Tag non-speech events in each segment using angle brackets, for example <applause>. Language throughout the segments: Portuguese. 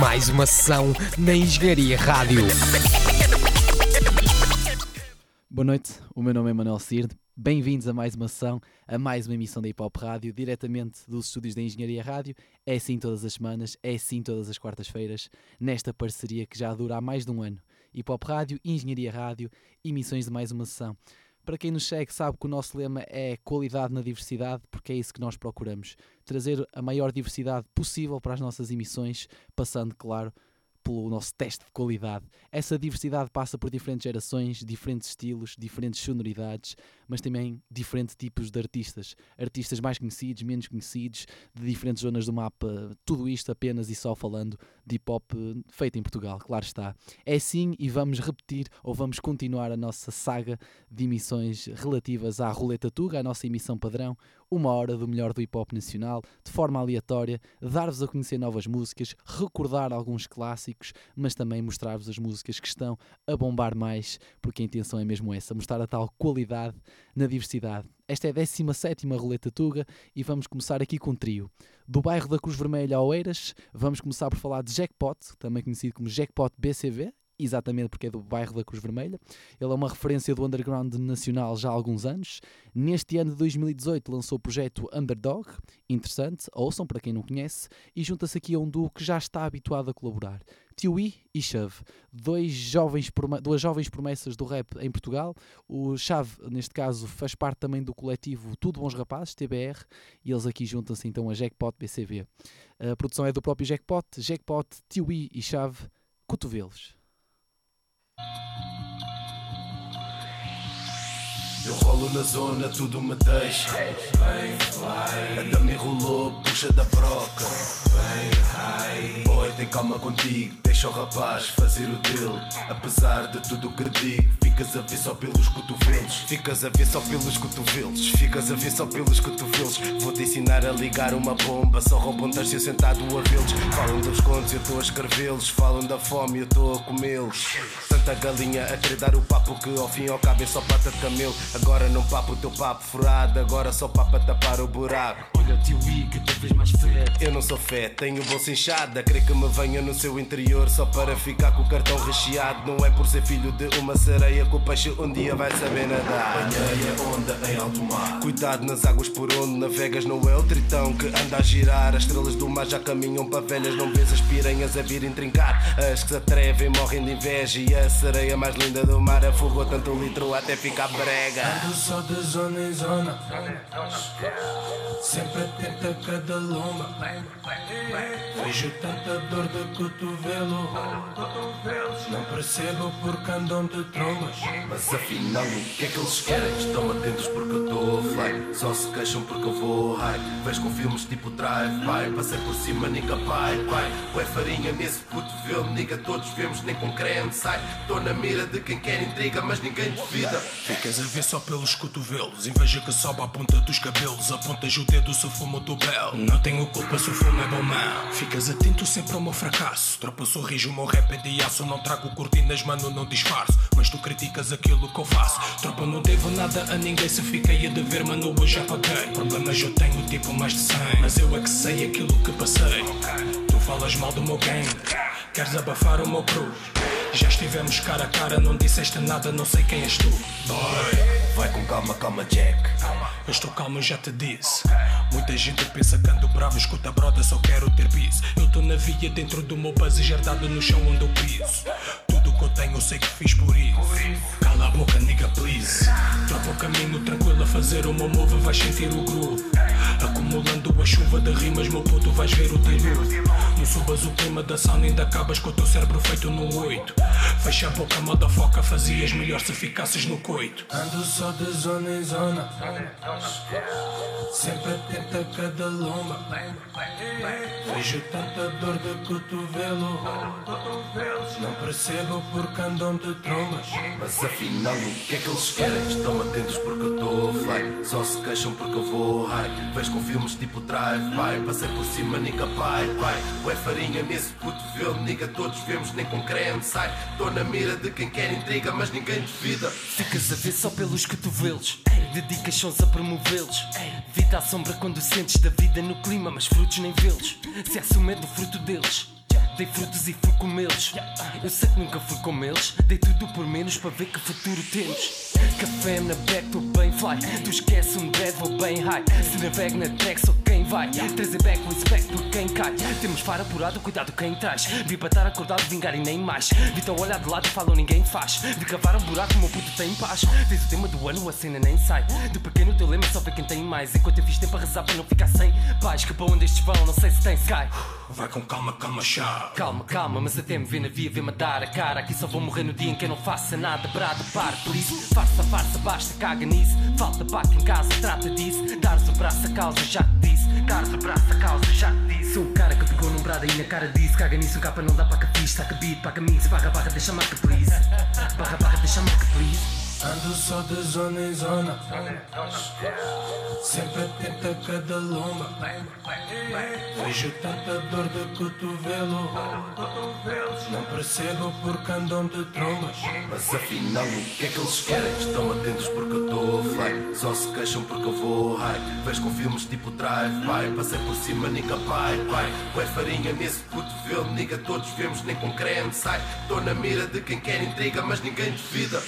Mais uma sessão na Engenharia Rádio. Boa noite, o meu nome é Manuel Cirde. Bem-vindos a mais uma sessão, a mais uma emissão da Hip Hop Rádio, diretamente dos estúdios da Engenharia Rádio. É assim todas as semanas, é assim todas as quartas-feiras, nesta parceria que já dura há mais de um ano. Hip Hop Rádio, Engenharia Rádio, emissões de mais uma sessão. Para quem nos segue, sabe que o nosso lema é qualidade na diversidade, porque é isso que nós procuramos. Trazer a maior diversidade possível para as nossas emissões, passando, claro, pelo nosso teste de qualidade. Essa diversidade passa por diferentes gerações, diferentes estilos, diferentes sonoridades, mas também diferentes tipos de artistas. Artistas mais conhecidos, menos conhecidos, de diferentes zonas do mapa. Tudo isto apenas e só falando de hip hop feito em Portugal, claro está. É assim e vamos repetir ou vamos continuar a nossa saga de emissões relativas à Roleta Tuga, a nossa emissão padrão, uma hora do melhor do hip hop nacional, de forma aleatória, dar-vos a conhecer novas músicas, recordar alguns clássicos, mas também mostrar-vos as músicas que estão a bombar mais, porque a intenção é mesmo essa, mostrar a tal qualidade na diversidade. Esta é a 17 Roleta Tuga e vamos começar aqui com um trio. Do bairro da Cruz Vermelha a Oeiras, vamos começar por falar de Jackpot, também conhecido como Jackpot BCV, exatamente porque é do bairro da Cruz Vermelha. Ele é uma referência do underground nacional já há alguns anos. Neste ano de 2018 lançou o projeto Underdog, interessante, ouçam para quem não conhece, e junta-se aqui a um duo que já está habituado a colaborar. Tiwi e Chave, dois jovens, duas jovens promessas do rap em Portugal. O Chave, neste caso, faz parte também do coletivo Tudo Bons Rapazes, TBR, e eles aqui juntam-se então a Jackpot BCV. A produção é do próprio Jackpot, Jackpot, Tiwi e Chave, cotovelos. Eu rolo na zona, tudo me deixa. Bem, vai. A dama enrolou, puxa da broca. Bem, high. Tem calma contigo, deixa o rapaz fazer o dele. Apesar de tudo que digo, ficas a ver só pelos cotovelos. Ficas a ver só pelos cotovelos. Ficas a ver só pelos cotovelos. Vou-te ensinar a ligar uma bomba. Só roubam um terço sentado a vê-los. Falam dos contos, eu estou a escrevê-los. Falam da fome, eu estou a comê-los. Tanta galinha a querer dar o papo que ao fim ao cabo é só pata de camelo. Agora não papo o teu papo furado, agora só papo a tapar o buraco. Olha o tio I, cada vez mais fé. Eu não sou fé, tenho bolsa inchada. Creio que me venha no seu interior só para ficar com o cartão recheado. Não é por ser filho de uma sereia que o peixe um dia vai saber nadar. Banheia, onda em alto mar. Cuidado nas águas por onde navegas, não é o tritão que anda a girar. As estrelas do mar já caminham para velhas, não vês as piranhas a virem trincar. As que se atrevem morrem de inveja e a sereia mais linda do mar afogou tanto litro até ficar brega. Ando só de zona em zona. Sempre atento a cada lomba. Vejo tanta dor de cotovelo. Não percebo porque andam de trombas. Mas afinal, o que é que eles querem? Estão atentos porque eu estou offline. Só se queixam porque eu vou high. Vejo com filmes tipo Drive-By. Passei por cima, nigga, pai, pai. Ué, farinha nesse cotovelo, nigga. Todos vemos, nem com creme sai. Estou na mira de quem quer intriga, mas ninguém duvida. Ficas a ver só pelos cotovelos. Inveja que sobe à ponta dos cabelos. Apontas o dedo se fumo do belo. Não tenho culpa se o fumo é bom mal. Ficas atento sempre ao meu fracasso. Tropa sorriso, o meu rap é de aço. Não trago cortinas, mano, não disfarço. Mas tu criticas aquilo que eu faço. Tropa, não devo nada a ninguém. Se fiquei a dever, mano, eu já paguei. Problemas eu tenho tipo mais de 100. Mas eu é que sei aquilo que passei. Tu falas mal do meu game. Queres abafar o meu cruz? Já estivemos cara a cara, não disseste nada, não sei quem és tu. Boy. Vai com calma, calma, Jack. Eu estou calmo, já te disse. Muita gente pensa que ando bravo, escuta broda, só quero ter bis. Eu estou na via dentro do meu buzz herdado no chão onde eu piso. Que eu tenho eu sei que fiz por isso. Cala a boca, nigga, please. Troca o caminho tranquilo a fazer o meu move, vais sentir o groove. Acumulando a chuva de rimas, meu puto, vais ver o dilúvio. Subas o clima da sauna, ainda acabas com o teu cérebro feito no oito. Fecha a boca, foca, fazias melhor se ficasses no coito. Ando só de zona em zona. Sempre atento a cada lomba. Vejo tanta dor de cotovelo. Não percebo porque andam de trombas. Mas afinal, o que é que eles querem? Estão atentos porque eu estou offline. Só se queixam porque eu vou high. Vejo com filmes tipo Drive-By. Passei por cima, nigga, pai, pai. Ué, farinha nesse cotovelo, nigga, todos vemos, nem com creme sai. Estou na mira de quem quer intriga, mas ninguém duvida. Ficas a ver só pelos cotovelos. Dedicas sons a promovê-los. Vida dá sombra quando sentes da vida no clima, mas frutos nem vê-los. Se assume do fruto deles. Dei frutos e fui comê-los. Eu sei que nunca fui com eles. Dei tudo por menos para ver que futuro temos. Café na back, tô bem fly. Tu esquece um dread, vou bem high. Se navego na track, sou quem vai. Trazer back, respect por quem cai. Temos faro apurado, cuidado quem traz. Vi para estar acordado, vingar e nem mais. Vi tão olhar de lado e falam, ninguém faz. Vi cavar um buraco, meu puto tem paz. Diz o tema do ano, a cena nem sai. De pequeno teu lema, só vê quem tem mais. Enquanto eu fiz tempo a rezar para não ficar sem paz. Que para onde estes vão, não sei se tem sky. Vai com calma, calma, chá. Calma, calma, mas até me vê na via, vê-me dar a cara. Aqui só vou morrer no dia em que eu não faça nada. Brado, par, por isso, farsa, farsa, basta, caga nisso. Falta paca em casa, trata disso. Dares o braço a causa, já te disse. Dares o braço a causa, já te disse. Sou o cara que pegou num brado aí na cara disso. Caga nisso, um capa não dá para fiz. Saca beat, paga mix, barra, barra, deixa marca, please. Barra, barra, deixa marca, please. Ando só de zona em zona. Sempre atento a cada lomba. Vejo tanta dor de cotovelo. Não percebo porque andam de trombas. Mas afinal o que é que eles querem? Estão atentos porque eu estou offline Só se queixam porque eu vou high. Vejo com filmes tipo drive-by Passei por cima, nigga, pai, pai Ué farinha nesse cotovelo Nigga, todos vemos nem com creme sai. Estou na mira de quem quer intriga Mas ninguém duvida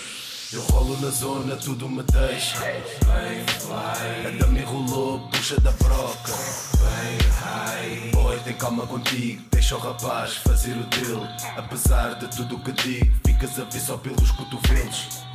eu rolo na zona, tudo me deixa. Bem fly A dama enrolou, puxa da broca. Bem high Boy, tem calma contigo Deixa o rapaz fazer o dele. Apesar de tudo o que digo Ficas a ver só pelos cotovelos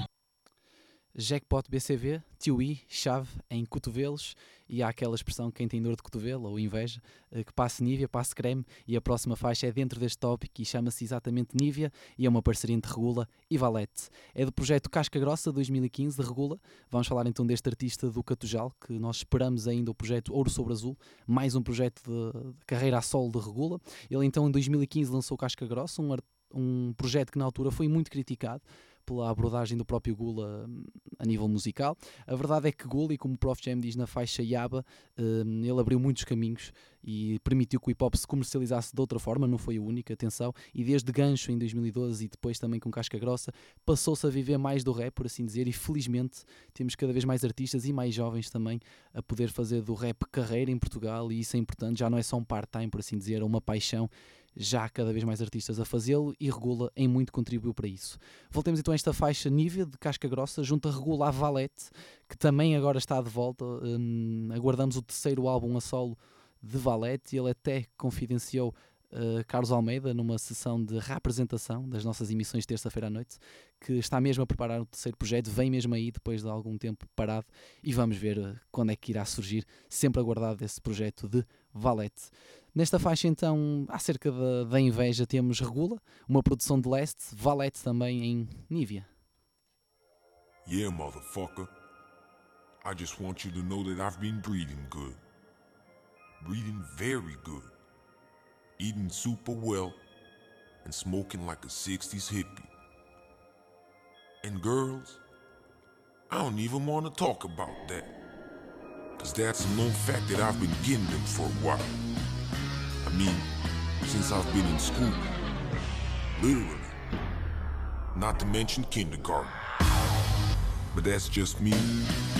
Jackpot BCV, Tiwi, chave em cotovelos e há aquela expressão quem tem dor de cotovelo ou inveja, eh, que passe Nívia, passe creme e a próxima faixa é dentro deste tópico e chama-se exatamente Nívia e é uma parceria entre Regula e Valete. É do projeto Casca Grossa 2015 de Regula. Vamos falar então deste artista do Catujal, que nós esperamos ainda o projeto Ouro sobre Azul, mais um projeto de carreira a solo de Regula. Ele então em 2015 lançou Casca Grossa, um, um projeto que na altura foi muito criticado pela abordagem do próprio Gula hum, a nível musical. A verdade é que Gula, e como o Prof. Jam diz na faixa Yaba, hum, ele abriu muitos caminhos e permitiu que o hip hop se comercializasse de outra forma, não foi a única, atenção, e desde Gancho em 2012 e depois também com Casca Grossa, passou-se a viver mais do rap, por assim dizer, e felizmente temos cada vez mais artistas e mais jovens também a poder fazer do rap carreira em Portugal, e isso é importante, já não é só um part-time, por assim dizer, é uma paixão já há cada vez mais artistas a fazê-lo e Regula em muito contribuiu para isso. Voltemos então a esta faixa Nívia de Casca Grossa, junto a Regula Valete, que também agora está de volta. Hum, aguardamos o terceiro álbum a solo de Valete ele até confidenciou Uh, Carlos Almeida numa sessão de reapresentação das nossas emissões terça-feira à noite, que está mesmo a preparar o terceiro projeto, vem mesmo aí depois de algum tempo parado e vamos ver uh, quando é que irá surgir, sempre aguardado esse projeto de Valete. Nesta faixa, então, acerca da, da inveja, temos Regula, uma produção de leste, Valete também em Nívia. Yeah, motherfucker. I just want you to know that I've been breathing good. Breathing very good. Eating super well and smoking like a 60s hippie. And girls, I don't even want to talk about that. Cause that's a known fact that I've been getting them for a while. I mean, since I've been in school. Literally. Not to mention kindergarten. But that's just me.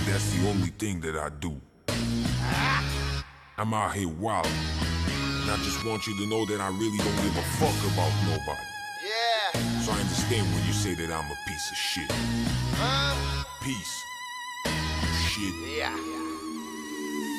That's the only thing that I do. I'm out here wild. And I just want you to know that I really don't give a fuck about nobody. Yeah. So I understand when you say that I'm a piece of shit. Huh? Peace. Shit. Yeah.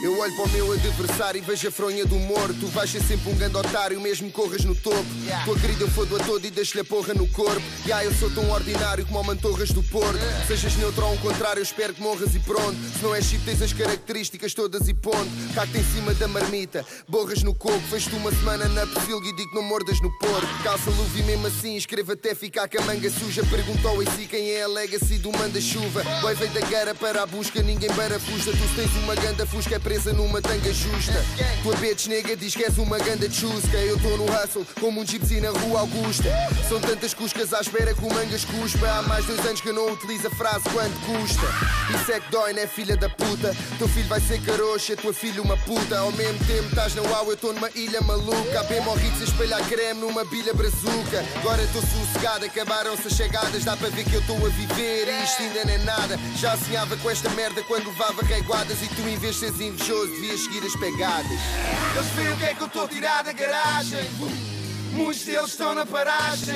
Eu olho para o meu adversário e vejo a fronha do morto. Tu vais ser sempre um grande otário, mesmo corras no topo. Yeah. Tua querida eu fodo a todo e deixo-lhe a porra no corpo. Yeah, eu sou tão ordinário como o Mantorras do Porto. Sejas neutro ou ao contrário, eu espero que morras e pronto. Se não és chip, tens as características todas e ponto. Cacto em cima da marmita, borras no coco. Fez-te uma semana na perfilga e digo que não mordas no porco. Calça luva e mesmo assim escreva até ficar com a manga suja. Perguntou em si quem é a legacy do manda-chuva. Boy veio da guerra para a busca, ninguém barafusta. Tu se tens uma ganda fusca é presa numa tanga justa. Tua bitch nega diz que és uma ganda chusca. Eu estou no hustle como um gypsy na rua Augusta. São tantas cuscas à espera que o mangas cuspa. Há mais dois anos que eu não utilizo a frase quanto custa. Isso é que dói, né, filha da puta? Teu filho vai ser caroxa, tua filha uma puta. Ao mesmo tempo estás na UAU, eu estou numa ilha maluca. A bem morridos a espalhar creme numa bilha brazuca. Agora estou sossegada, acabaram-se as chegadas. Dá para ver que eu estou a viver e isto ainda não é nada. Já sonhava com esta merda quando levava reguadas e tu em vez de seres invejoso, devia seguir as pegadas. Eles veem o que é que eu estou a da garagem. Muitos deles estão na paragem.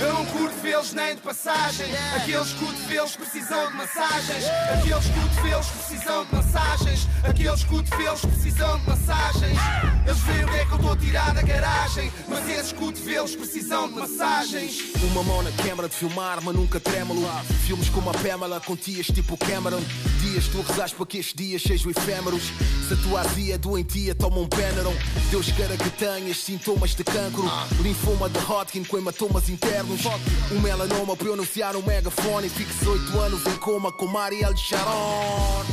Eu não curto vê-los nem de passagem. Aqueles cotovelos precisam de massagens. Aqueles cotovelos precisam de massagens. Aqueles cotovelos precisam de massagens. Eles veem o que é que eu estou a tirar da garagem. Mas esses cotovelos precisam de massagens. Uma mão na câmara de filmar, mas nunca trêmulo. Filmes como a Pamela, com tias tipo Cameron. Dias tu rezas para que estes dias sejam efêmeros. Se a tua azia doentia, toma um Beneron. Deus queira que tenhas sintomas de cancro. Linfoma de Hodgkin com hematomas internos. Um melanoma para eu anunciar um megafone. Fique 18 anos em coma com Marielle Sharon.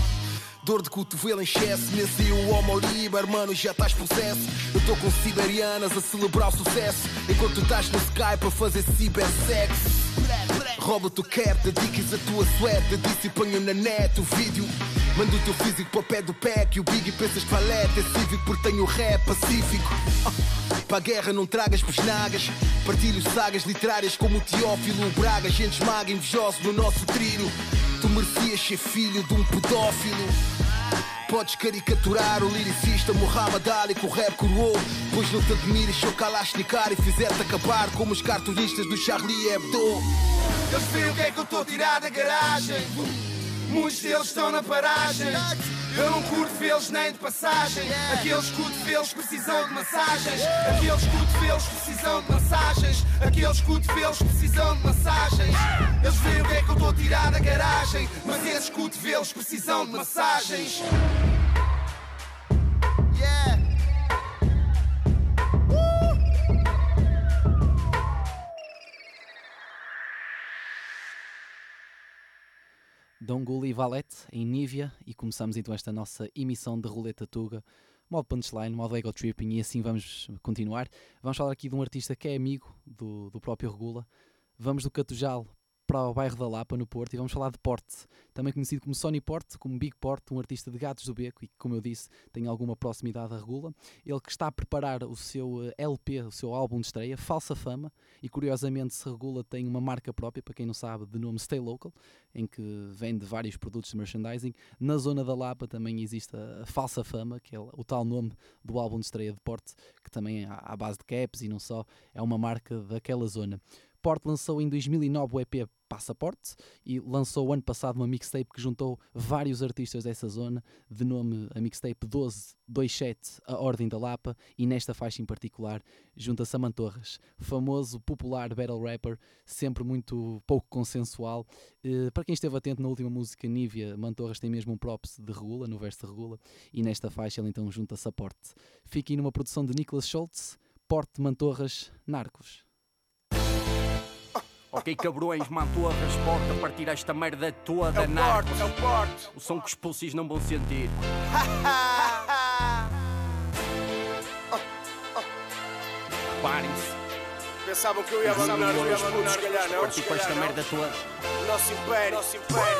Dor de cotovelo em excesso, nesse o homo liber, mano, já estás possesso. Eu estou com siberianas a celebrar o sucesso, enquanto tu estás no Skype a fazer cibersexo. Rouba-te o cap, dediques a tua suéte, ponho na net o vídeo. Manda o teu físico para o pé do pack e o Biggie pensas que valete é cívico porque tenho rap pacífico. <laughs> Para a guerra não tragas pesnagas, partilho sagas literárias como o Teófilo Braga, gente esmaga invejoso no nosso trilho. Tu merecias ser filho de um pedófilo. Podes caricaturar o liricista Muhammad Ali que o rap coroou Pois não te admires se eu Kalashnikar e fizer-te acabar como os cartunistas do Charlie Hebdo Eles veem o que é que eu estou a tirar da garagem. Muitos deles estão na paragem. Eu não curto vê-los nem de passagem. Aqueles cotovelos precisam de massagens. Aqueles cotovelos precisam de massagens. Aqueles cotovelos precisam de massagens. Eles veem o que é que eu estou a tirar da garagem. Mas esses cotovelos precisam de massagens. Yeah. Donguli Valete, em Nívia, e começamos então esta nossa emissão de Roleta Tuga, modo punchline, modo ego tripping, e assim vamos continuar. Vamos falar aqui de um artista que é amigo do, do próprio Regula. Vamos do Catujal para o bairro da Lapa, no Porto, e vamos falar de Porte, também conhecido como Sony Porte, como Big Porte, um artista de Gatos do Beco e que, como eu disse, tem alguma proximidade a Regula. Ele que está a preparar o seu eh, LP, o seu álbum de estreia, Falsa Fama, e curiosamente se Regula tem uma marca própria, para quem não sabe, de nome Stay Local, em que vende vários produtos de merchandising. Na zona da Lapa também existe a, Falsa Fama, que é o tal nome do álbum de estreia de Porte, que também é à à base de caps e não só, é uma marca daquela zona. Porte lançou em 2009 o EP Passaporte e lançou ano passado uma mixtape que juntou vários artistas dessa zona, de nome a mixtape 1227 A Ordem da Lapa, e nesta faixa em particular junta-se a Mantorras, famoso, popular battle rapper, sempre muito pouco consensual. Eh, para quem esteve atento na última música Nívia, Mantorras tem mesmo um props de regula, no verso de regula, e nesta faixa ele então junta-se a Porte. Fiquem numa produção de Nicholas Schultz, Porte Mantorras Narcos. Ok, cabrões, mantorras, porta, partir esta merda toda, É o narcos. porte, é o porte. O som que os pulsis não vão sentir. <laughs> Parem-se, Pensavam que eu ia abandonar os meus putos, se calhar não. partir com esta merda toda. Nosso império, nosso império.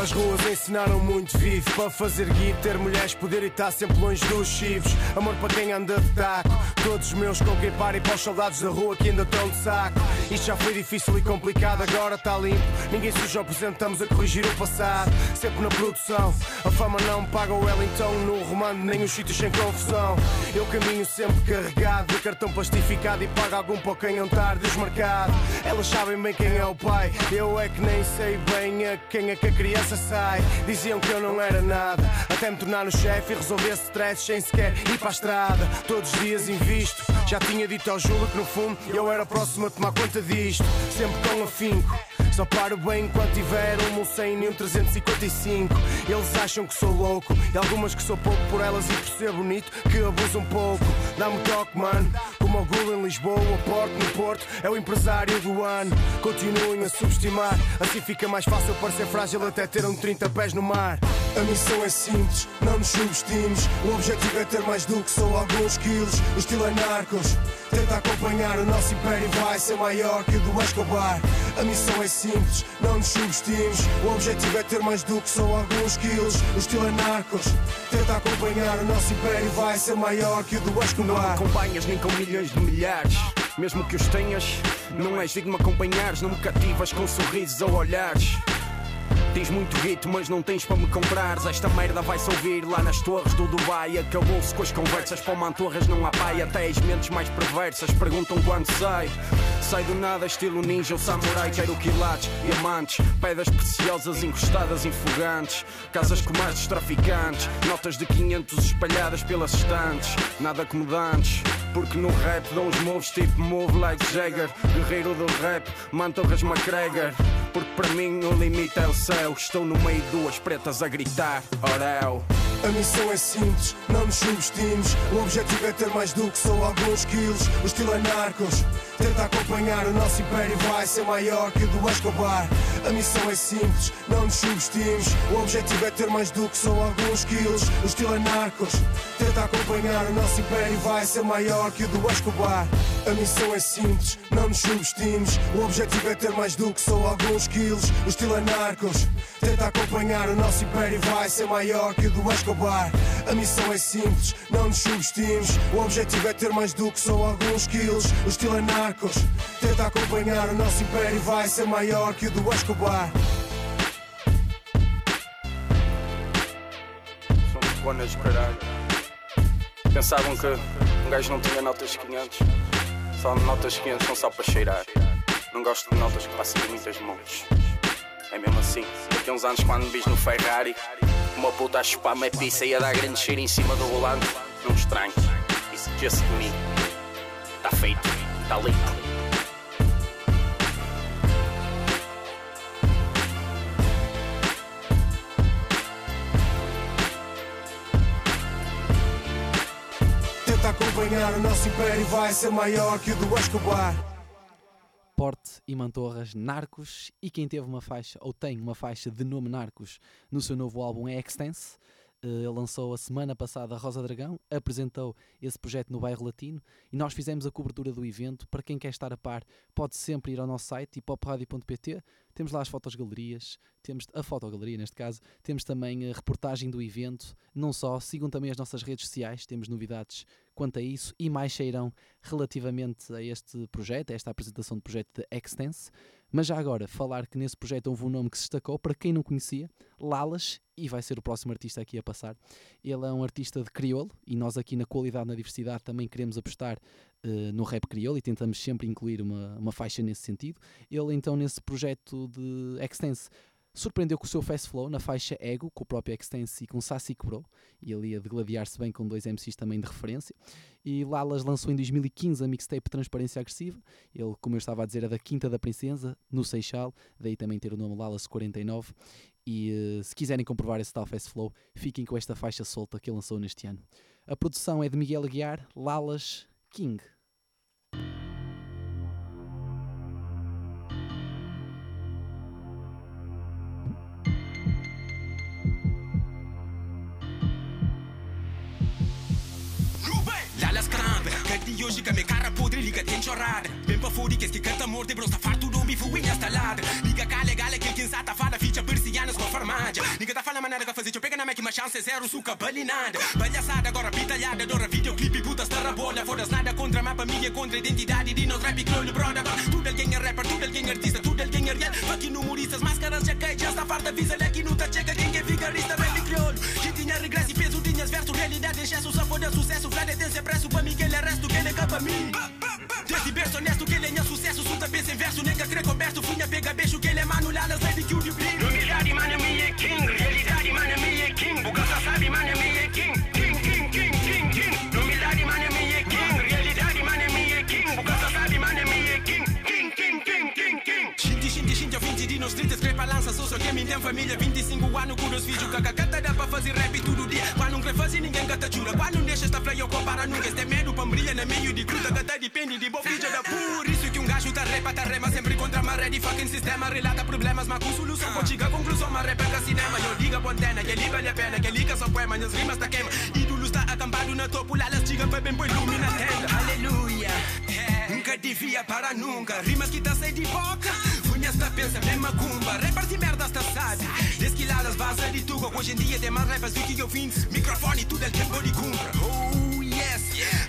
As ruas ensinaram muito vivo Para fazer guito, ter mulheres, poder e estar sempre longe dos chivos Amor para quem anda de taco. Todos os meus com quem para e para os soldados da rua que ainda estão de saco. Isto já foi difícil e complicado, agora está limpo. Ninguém suja o presente, estamos a corrigir o passado. Sempre na produção. A fama não me paga o Wellington No romano, nem os sítios sem confusão. Eu caminho sempre carregado De cartão plastificado e pago algum para quem não estar desmarcado. Elas sabem bem quem é o pai. Eu é que nem sei bem a quem é que a criança sai. Diziam que eu não era nada Até me tornar no chefe e resolver stress Sem sequer ir para a estrada. Todos os dias invisto. Já tinha dito ao Júlio que no fundo Eu era próximo a tomar conta disto. Sempre com afinco só paro bem enquanto tiver um 100 e um 355 Eles acham que sou louco E algumas que sou pouco por elas e por ser bonito Que abuso um pouco. Dá-me toque, mano Como o Gul em Lisboa, o Porto no Porto É o empresário do ano. Continuem a subestimar Assim fica mais fácil parecer frágil Até ter um 30 pés no mar. A missão é simples, não nos subestimes O objetivo é ter mais do que só alguns quilos. O estilo é narcos Tenta acompanhar o nosso império vai ser maior que o do Escobar A missão é simples, não nos subestimes O objetivo é ter mais do que só alguns quilos O estilo é narcos Tenta acompanhar o nosso império vai ser maior que o do Não Escobar acompanhas nem com milhões de milhares. Mesmo que os tenhas, não és digno acompanhares. Não me cativas com sorrisos ou olhares. Tens muito guito, mas não tens para me comprares. Esta merda vai-se ouvir lá nas torres do Dubai. Acabou-se com as conversas, para mantorras não há pai. Até as mentes mais perversas perguntam quando sai. Sai do nada, estilo ninja ou samurai. Quero quilates, diamantes, pedras preciosas encostadas em fogantes. Casas com mais dos traficantes, notas de 500 espalhadas pelas estantes. Nada acomodantes, porque no rap dão os moves tipo move like Jagger. Guerreiro do rap, Mantorras McGregor. Porque para mim o limite é o céu. Estou no meio de duas pretas a gritar, Orel. A missão é simples, não nos subestimes. O objetivo é ter mais do que só alguns quilos. O estilo é narcos. Tenta acompanhar o nosso império, vai ser maior que o do Escobar. A missão é simples, não nos subestimes. O objetivo é ter mais do que só alguns quilos. O estilo é narcos. Tenta acompanhar o nosso império, vai ser maior que o do Escobar. A missão é simples, não nos subestimes. O objetivo é ter mais do que só alguns quilos. O estilo é narcos. Tenta acompanhar o nosso império, vai ser maior que o do Escobar. A missão é simples, não nos subestimes. O objetivo é ter mais do que só alguns quilos. O estilo é narcos. Tenta acompanhar o nosso império, vai ser maior que o do Escobar. São bonas de caralho. Pensavam que um gajo não tinha notas de 500. Só notas de 500 são só para cheirar. Não gosto de notas que passem de muitas mãos. É mesmo assim. Daqui uns anos, quando me no Ferrari, uma puta a chupar-me a pizza e a dar grande cheiro em cima do volante, não estranho. Isso just me. Está feito, está limpo. Tenta acompanhar o nosso império, vai ser maior que o do Escobar. Porte e Mantorras Narcos e quem teve uma faixa ou tem uma faixa de nome Narcos no seu novo álbum é Extense. Eh, Ele lançou a semana passada a Rosa Dragão, apresentou esse projeto no bairro Latino e nós fizemos a cobertura do evento. Para quem quer estar a par, pode sempre ir ao nosso site hipopradio.pt. Temos lá as fotogalerias, temos a fotogaleria neste caso, temos também a reportagem do evento. Não só, sigam também as nossas redes sociais, temos novidades quanto a isso e mais sairão relativamente a este projeto, a esta apresentação do projeto de Extense. Mas já agora, falar que nesse projeto houve um nome que se destacou, para quem não conhecia, Lalas, e vai ser o próximo artista aqui a passar. Ele é um artista de crioulo e nós aqui na qualidade na diversidade também queremos apostar eh, no rap crioulo e tentamos sempre incluir uma, uma faixa nesse sentido. Ele então nesse projeto de Extense surpreendeu com o seu Fast Flow na faixa Ego, com o próprio Extense e com Sassy Bro, e ele ia degladiar-se bem com dois MCs também de referência. E Lalas lançou em 2015 a mixtape Transparência Agressiva. Ele, como eu estava a dizer, é da Quinta da Princesa, no Seixal, daí também ter o nome Lalas 49. E eh, se quiserem comprovar esse tal Fast Flow, fiquem com esta faixa solta que ele lançou neste ano. A produção é de Miguel Aguiar, Lalas King. Mi cara podre liga ten chorrada Ben pa fodi che canta amor de bros ta fartu do mi fu in esta Liga cale gale que quem sata fada ficha persianas com farmácia Liga tá fala maneira que fazer eu pega na make uma chance zero suca balinada Palhaçada agora pitalhada adora videoclipe puta estar bolha Fodas nada contra mapa minha contra identidade de nós rap clone brother Tudo alguém é rapper, tudo alguém é artista, tudo alguém é real Fucking humoristas, máscaras já cai, já está farta Visa aqui não tá chega quem é vigarista rap crioulo Que tinha regresso e peso, tinhas verso Realidade excesso, só foda sucesso Flávia tem preço para mim que ele é resto, que ele capa mim. Desse berço honesto que ele é sucesso Suta pensa em verso, nega crê coberto Funha pega beijo que ele é mano Lalas, baby que o de brilho Humildade, mano, é king. Realidade, mano, é king. Bucata sabe, mano, é king, nos 30 Escrepa lança, sou só quem me tem família 25 anos com os filhos Cacacata dá pra fazer rap todo dia. Quando não fazer ninguém cata chura Quando não deixa esta flyer eu compara nunca. Este medo pra brilha na meio de cruta Cata depende de boa filha da por Isso que um gajo tá repa, tá rema Sempre contra maré de fucking sistema. Relata problemas, mas com solução Pode chegar conclusão, mas rap é cinema. Eu diga a antena, que ali vale a pena Que liga só poema, minhas rimas tá queima. Ídolos tá acampado na topo Lalas diga pra bem, põe lume na tenda. Aleluia. Nunca devia para nunca. Rimas que tá sem de boca Tá pensa, mesma cumba. Rappers de merdas tá sabe? Desquiladas vaza de tuga Hoje em dia tem mais rappers do que eu fiz. Microfone tudo é tempo de cumpra. Oh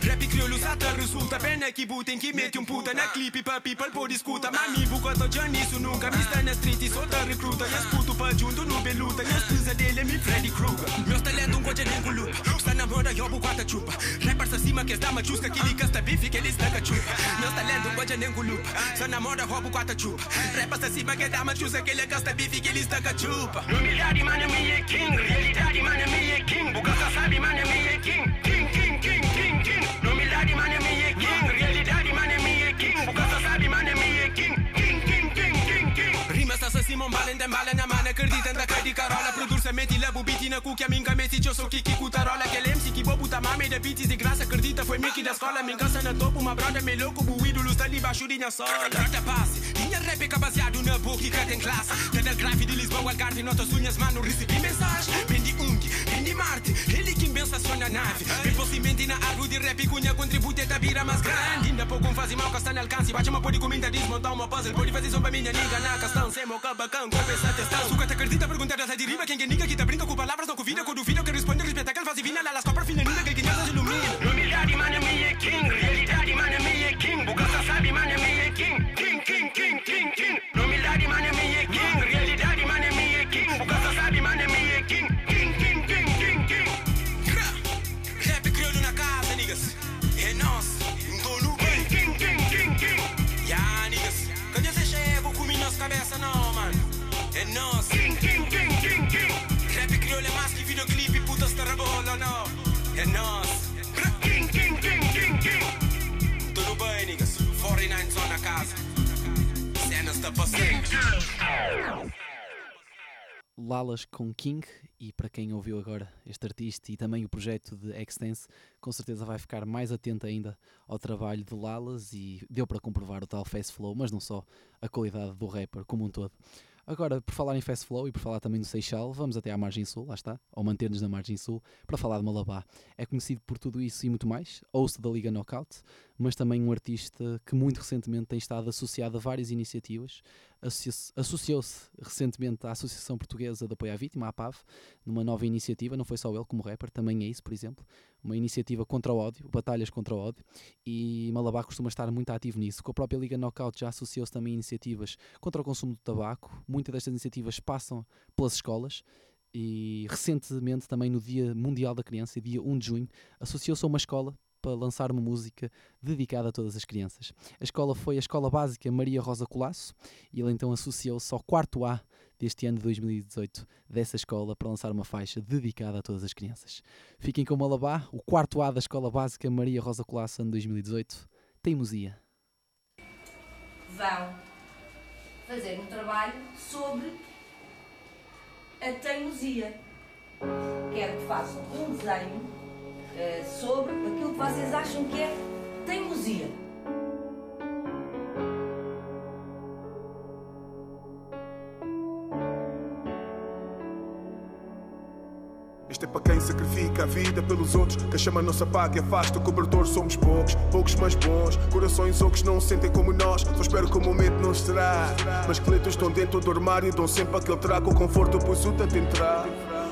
yes Rap crioulo sata resulta Pena que butem que mete um puta na clipe pra people por escuta Mami buca tô já nisso nunca Me está na street e solta recruta E as puto pra junto no beluta E as pisa dele é mi Freddy Krueger Meus talentos um coisa nem com lupa Está na moda eu bu quatro chupa Rappers acima que está machusca Que liga esta bife que eles taca chupa Meus talentos um coisa nem com lupa Está na moda roubo quatro chupa Rappers acima que está machusca Que liga esta bife que eles taca chupa Humildade mano me é king. Realidade mano me é king. Buca sabe mano me é king. King, king, king, king, king Humildade mano me é king. Realidade mano me é king. Buca sabe mano me é king. King, king, king, king, king. Rimas sta Simon Balen den balla na mano Acredita da cai di carola. Produrse metti la bubiti na cucchia Minca metti eu sou Kiki Cutarola Que l'MC que vou puta mame de beats de graça Acredita foi Mickey da escola Me encansa na topo Uma brother me louco O ídolo está ali baixo de minha sola Trata passe Minha rap é baseado na boca e tem classe Cada grave de Lisboa Algarve Notas unhas mano Recebi mensagem Vendi Ung Vendi Marte. Ele que pensaciona nave. Possivelmente na árvore de rap Cunha contribute da vira mais grande. Ainda pouco faz mal que está no alcance. Bate uma pode comida Desmontar uma puzzle. Pode fazer som pra minha niga Na questão Semo cabacão Conversa testão. Suca te acredita Perguntar essa deriva Quem que niga que te brinca Com palavras não convida Com duvida que responde Respeta que ele faz divina Lá las copas fina Ninga que quem se ilumina Lalas com King e para quem ouviu agora este artista e também o projeto de Extense, com certeza vai ficar mais atento ainda ao trabalho de Lalas e deu para comprovar o tal Fast Flow, mas não só a qualidade do rapper como um todo. Agora, por falar em Fast Flow e por falar também do Seixal, vamos até à Margem Sul, lá está, ou manter-nos na Margem Sul, para falar de Malabá. É conhecido por tudo isso e muito mais, host da Liga Knockout, mas também um artista que muito recentemente tem estado associado a várias iniciativas. Associ- Associou-se recentemente à Associação Portuguesa de Apoio à Vítima, a APAV, numa nova iniciativa, não foi só ele como rapper, também é isso, por exemplo, uma iniciativa contra o ódio, batalhas contra o ódio, e Malabá costuma estar muito ativo nisso. Com a própria Liga Knockout já associou-se também a iniciativas contra o consumo de tabaco, muitas destas iniciativas passam pelas escolas, e recentemente também no Dia Mundial da Criança, dia 1 de junho, associou-se a uma escola para lançar uma música dedicada a todas as crianças. A escola foi a Escola Básica Maria Rosa Colasso e ele então associou-se ao quarto A deste ano de 2018 dessa escola para lançar uma faixa dedicada a todas as crianças. Fiquem com Malabá, o quarto A da Escola Básica Maria Rosa Colasso ano 2018. Teimosia. vão fazer um trabalho sobre a teimosia. Quero que façam um desenho eh, sobre aquilo que vocês acham que é teimosia. Vida pelos outros Que a chama não se apaga e afasta o cobertor Somos poucos, poucos mas bons. Corações ocos não se sentem como nós Só espero que o momento não estará Mas esqueletos estão dentro do armário Dão sempre aquele trago, o conforto Pois o tanto entrar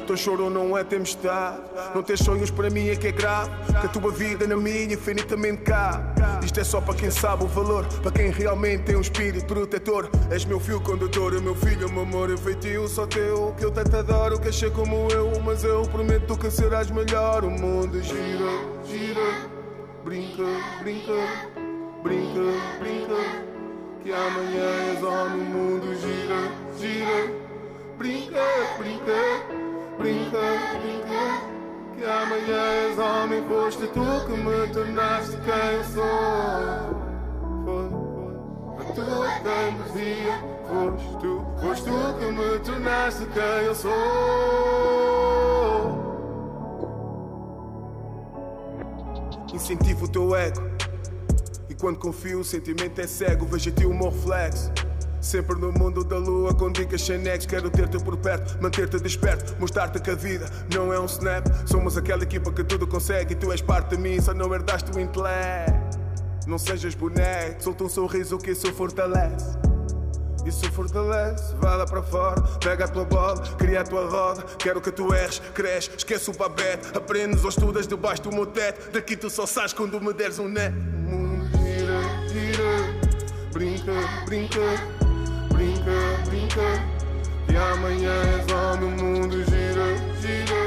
Teu choro não é tempestade Não ter sonhos para mim é que é grave Que a tua vida na minha infinitamente cabe Isto é só para quem sabe o valor Para quem realmente tem um espírito protetor. És meu fio condutor, é meu filho, meu amor é feitio Só teu, que eu tanto adoro Que achei como eu, mas eu prometo que serás melhor. O mundo gira, gira Brinca, brinca Brinca, brinca Que amanhã és homem O mundo gira, gira. Brinca, brinca Brinca, brinca Que amanhã és homem Foste tu que me tornaste quem eu sou Foi, foi A tua teimosia Foste tu, foste tu que me tornaste quem eu sou Incentivo o teu ego. E quando confio o sentimento é cego Vejo em ti o meu reflexo Sempre no mundo da lua com dicas Xenex Quero ter-te por perto, manter-te desperto Mostrar-te que a vida não é um snap Somos aquela equipa que tudo consegue E tu és parte de mim, só não herdaste o intelecto Não sejas boneco, solta um sorriso que isso fortalece Isso fortalece, vai lá para fora. Pega a tua bola, cria a tua roda. Quero que tu erres, cresce, esquece o babete. Aprendes ou estudas debaixo do meu teto. Daqui tu só sais quando me deres um net. O mundo gira, gira. Brinca, brinca, brinca, brinca. E amanhã és homem, o mundo gira, gira.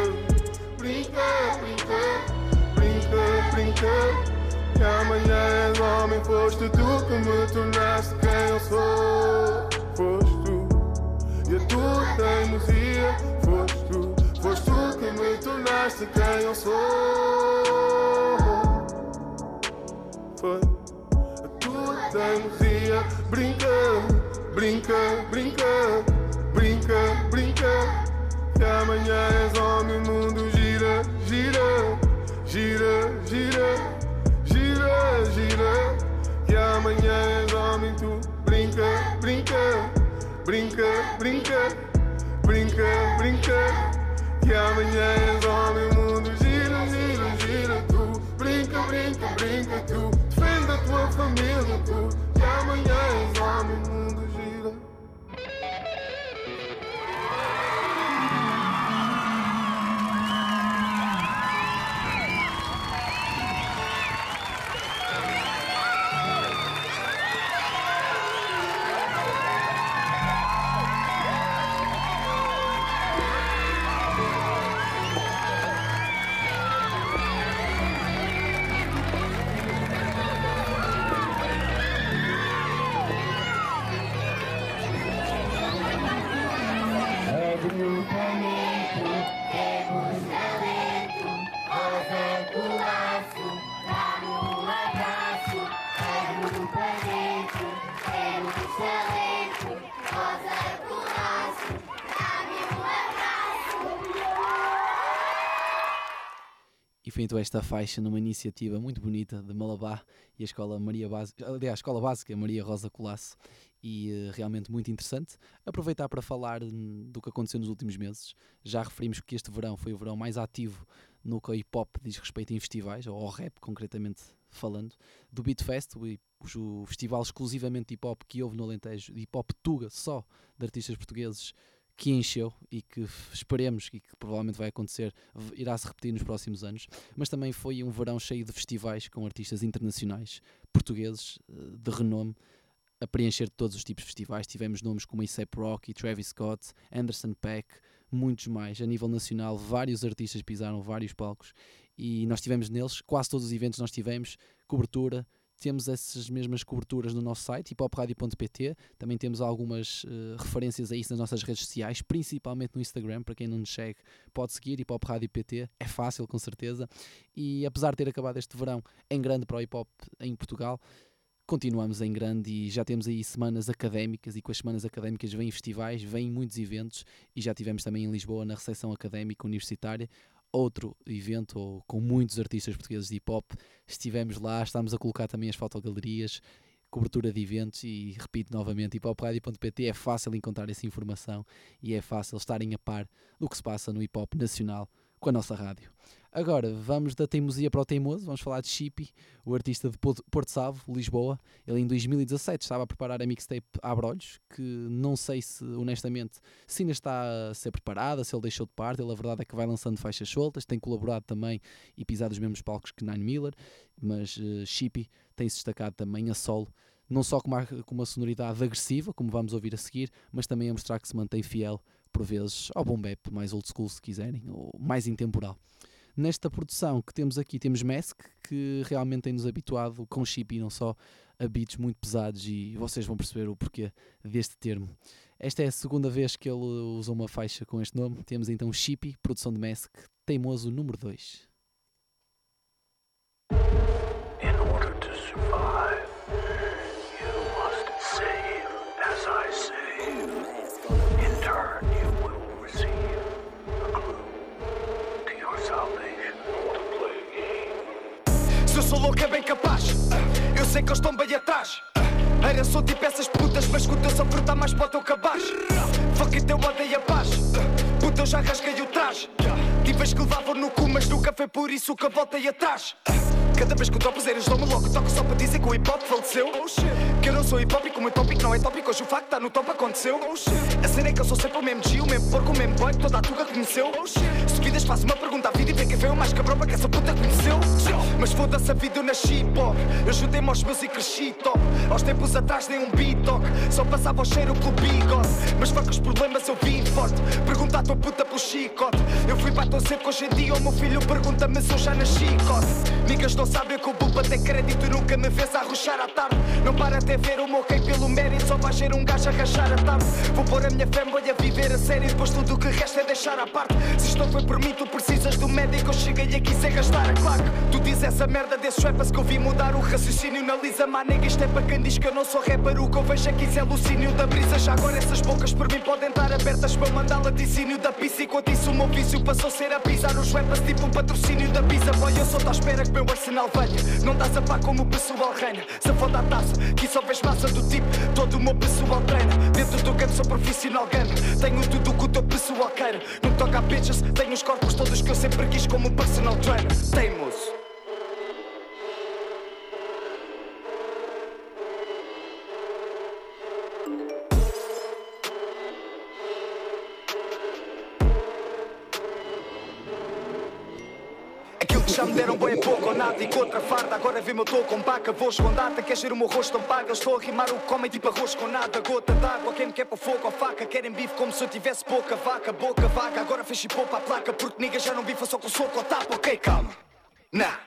Brinca, brinca, brinca, brinca. E amanhã és homem, foste tu que me tornaste quem eu sou. Foste tu, e a tua teimosia. Foste tu, foste tu que me tornaste quem eu sou. Foi a tua teimosia. Brinca, brinca, brinca, brinca, brinca. Que amanhã és homem, o mundo gira, gira, gira, gira gira, gira. E amanhã és homem, tu brinca, brinca, brinca, brinca, brinca, brinca. E amanhã és homem, o mundo gira, gira, gira. Tu brinca, brinca, brinca, tu defende a tua família, tu. E amanhã és homem, o mundo Então esta faixa numa iniciativa muito bonita de Malabá e a Escola Maria Básica, aliás, a Escola Básica Maria Rosa Colasso e eh, realmente muito interessante. Aproveitar para falar hum, do que aconteceu nos últimos meses. Já referimos que este verão foi o verão mais ativo no que o hip hop diz respeito em festivais, ou ao rap concretamente falando, do Beat Fest, o, hip- o festival exclusivamente de hip hop que houve no Alentejo, de hip hop Tuga, só de artistas portugueses que encheu e que esperemos e que provavelmente vai acontecer, irá se repetir nos próximos anos, mas também foi um verão cheio de festivais com artistas internacionais portugueses eh, de renome a preencher todos os tipos de festivais. Tivemos nomes como A$AP Rocky, Travis Scott, Anderson Peck, muitos mais. A nível nacional, vários artistas pisaram vários palcos e nós tivemos neles, quase todos os eventos nós tivemos, cobertura. Temos essas mesmas coberturas no nosso site, hipopradio.pt. Também temos algumas eh, referências a isso nas nossas redes sociais, principalmente no Instagram. Para quem não nos segue, pode seguir hipopradio.pt. É fácil, com certeza. E apesar de ter acabado este verão em grande para o hip hop em Portugal, continuamos em grande e já temos aí semanas académicas e com as semanas académicas vêm festivais, vêm muitos eventos e já tivemos também em Lisboa na recepção académica universitária outro evento ou com muitos artistas portugueses de hip hop. Estivemos lá, estamos a colocar também as fotogalerias, cobertura de eventos e repito novamente, hipopradio.pt é fácil encontrar essa informação e é fácil estarem a par do que se passa no hip hop nacional com a nossa rádio. Agora, vamos da teimosia para o teimoso, vamos falar de Chippy, o artista de Porto Salvo, Lisboa. Ele em 2017 estava a preparar a mixtape Abrolhos, que não sei se, honestamente, se ainda está a ser preparada, se ele deixou de parte. Ele, a verdade é que vai lançando faixas soltas, tem colaborado também e pisado os mesmos palcos que Nine Miller, mas uh, Chippy tem-se destacado também a solo, não só com uma, com uma sonoridade agressiva, como vamos ouvir a seguir, mas também a mostrar que se mantém fiel, por vezes, ao boom bap, mais old school se quiserem, ou mais intemporal. Nesta produção que temos aqui, temos Mask, que realmente tem-nos habituado com chip e não só a beats muito pesados e vocês vão perceber o porquê deste termo. Esta é a segunda vez que ele usa uma faixa com este nome. Temos então Chippy, produção de Mask, Teimoso número 2. In order to survive, louco é bem capaz. Eu sei que eles estão bem atrás. Era só tipo essas putas Mas escuta só fruta mais para o teu cabaz. Fuck it, eu odeio a paz. Puta, eu já rasguei o traje. Tive que levavam no cu Mas nunca foi por isso que voltei atrás Cada vez que o tropas eres dou-me logo toco só para dizer que o hip hop faleceu. Que eu não sou hip hop e como o tópico não é tópico, hoje o facto está no top aconteceu. A cena é que eu sou sempre o mesmo G, o mesmo porco, o mesmo boy que toda a tuga conheceu. Se vidas faço uma pergunta à vida e vê quem veio mais cabrão para que essa puta conheceu. Mas foda-se a vida, eu nasci pop. Eu juntei-me aos meus e cresci top. Aos tempos atrás nem um beat talk. Só passava o cheiro pelo bigode. Mas fuck os problemas, eu vim forte. Pergunta à tua puta pelo chicote. Eu fui para tão cedo que hoje em dia o meu filho pergunta-me se eu já nasci cote. Sabem que eu vou bater crédito. Nunca me a arrochar à tarde. Não para até ver o meu rei pelo mérito. Só vai ser um gajo a rachar a tarde. Vou pôr a minha família a viver a sério. Depois tudo o que resta é deixar à parte. Se isto foi por mim, tu precisas do médico. Eu cheguei aqui sem gastar a claque. Tu dizes essa merda desses rappers que eu vi mudar o raciocínio na lisa. Manega, isto é para quem diz que eu não sou rapper. O que eu vejo aqui é alucínio da brisa. Já agora essas bocas por mim podem estar abertas para mandar laticínio da pizza. Enquanto isso o meu vício passou a ser a pisar os rappers tipo um patrocínio da pizza. Boy, eu só estou à espera que meu arsenal venha. Não dás a pá como o pessoal reina. Se foda a taça, que só vês massa do tipo. Todo o meu pessoal treina. Dentro do game sou profissional game. Tenho tudo o que o teu pessoal queira. Não toca a bitches, tenho os corpos todos que eu sempre quis como um personal trainer. Teimoso. Deram bem é pouco ou nada E contra farda, agora vê-me eu estou com paca Vou escondata, queres ver o meu rosto paga. Estou a rimar o comem tipo arroz com nada. Gota d'água, quem me quer para fogo ou faca? Querem bife como se eu tivesse pouca vaca Boca vaga, agora chipou para a placa Porque nigga já não bifa só com soco ou tapa. Ok, calma, nah.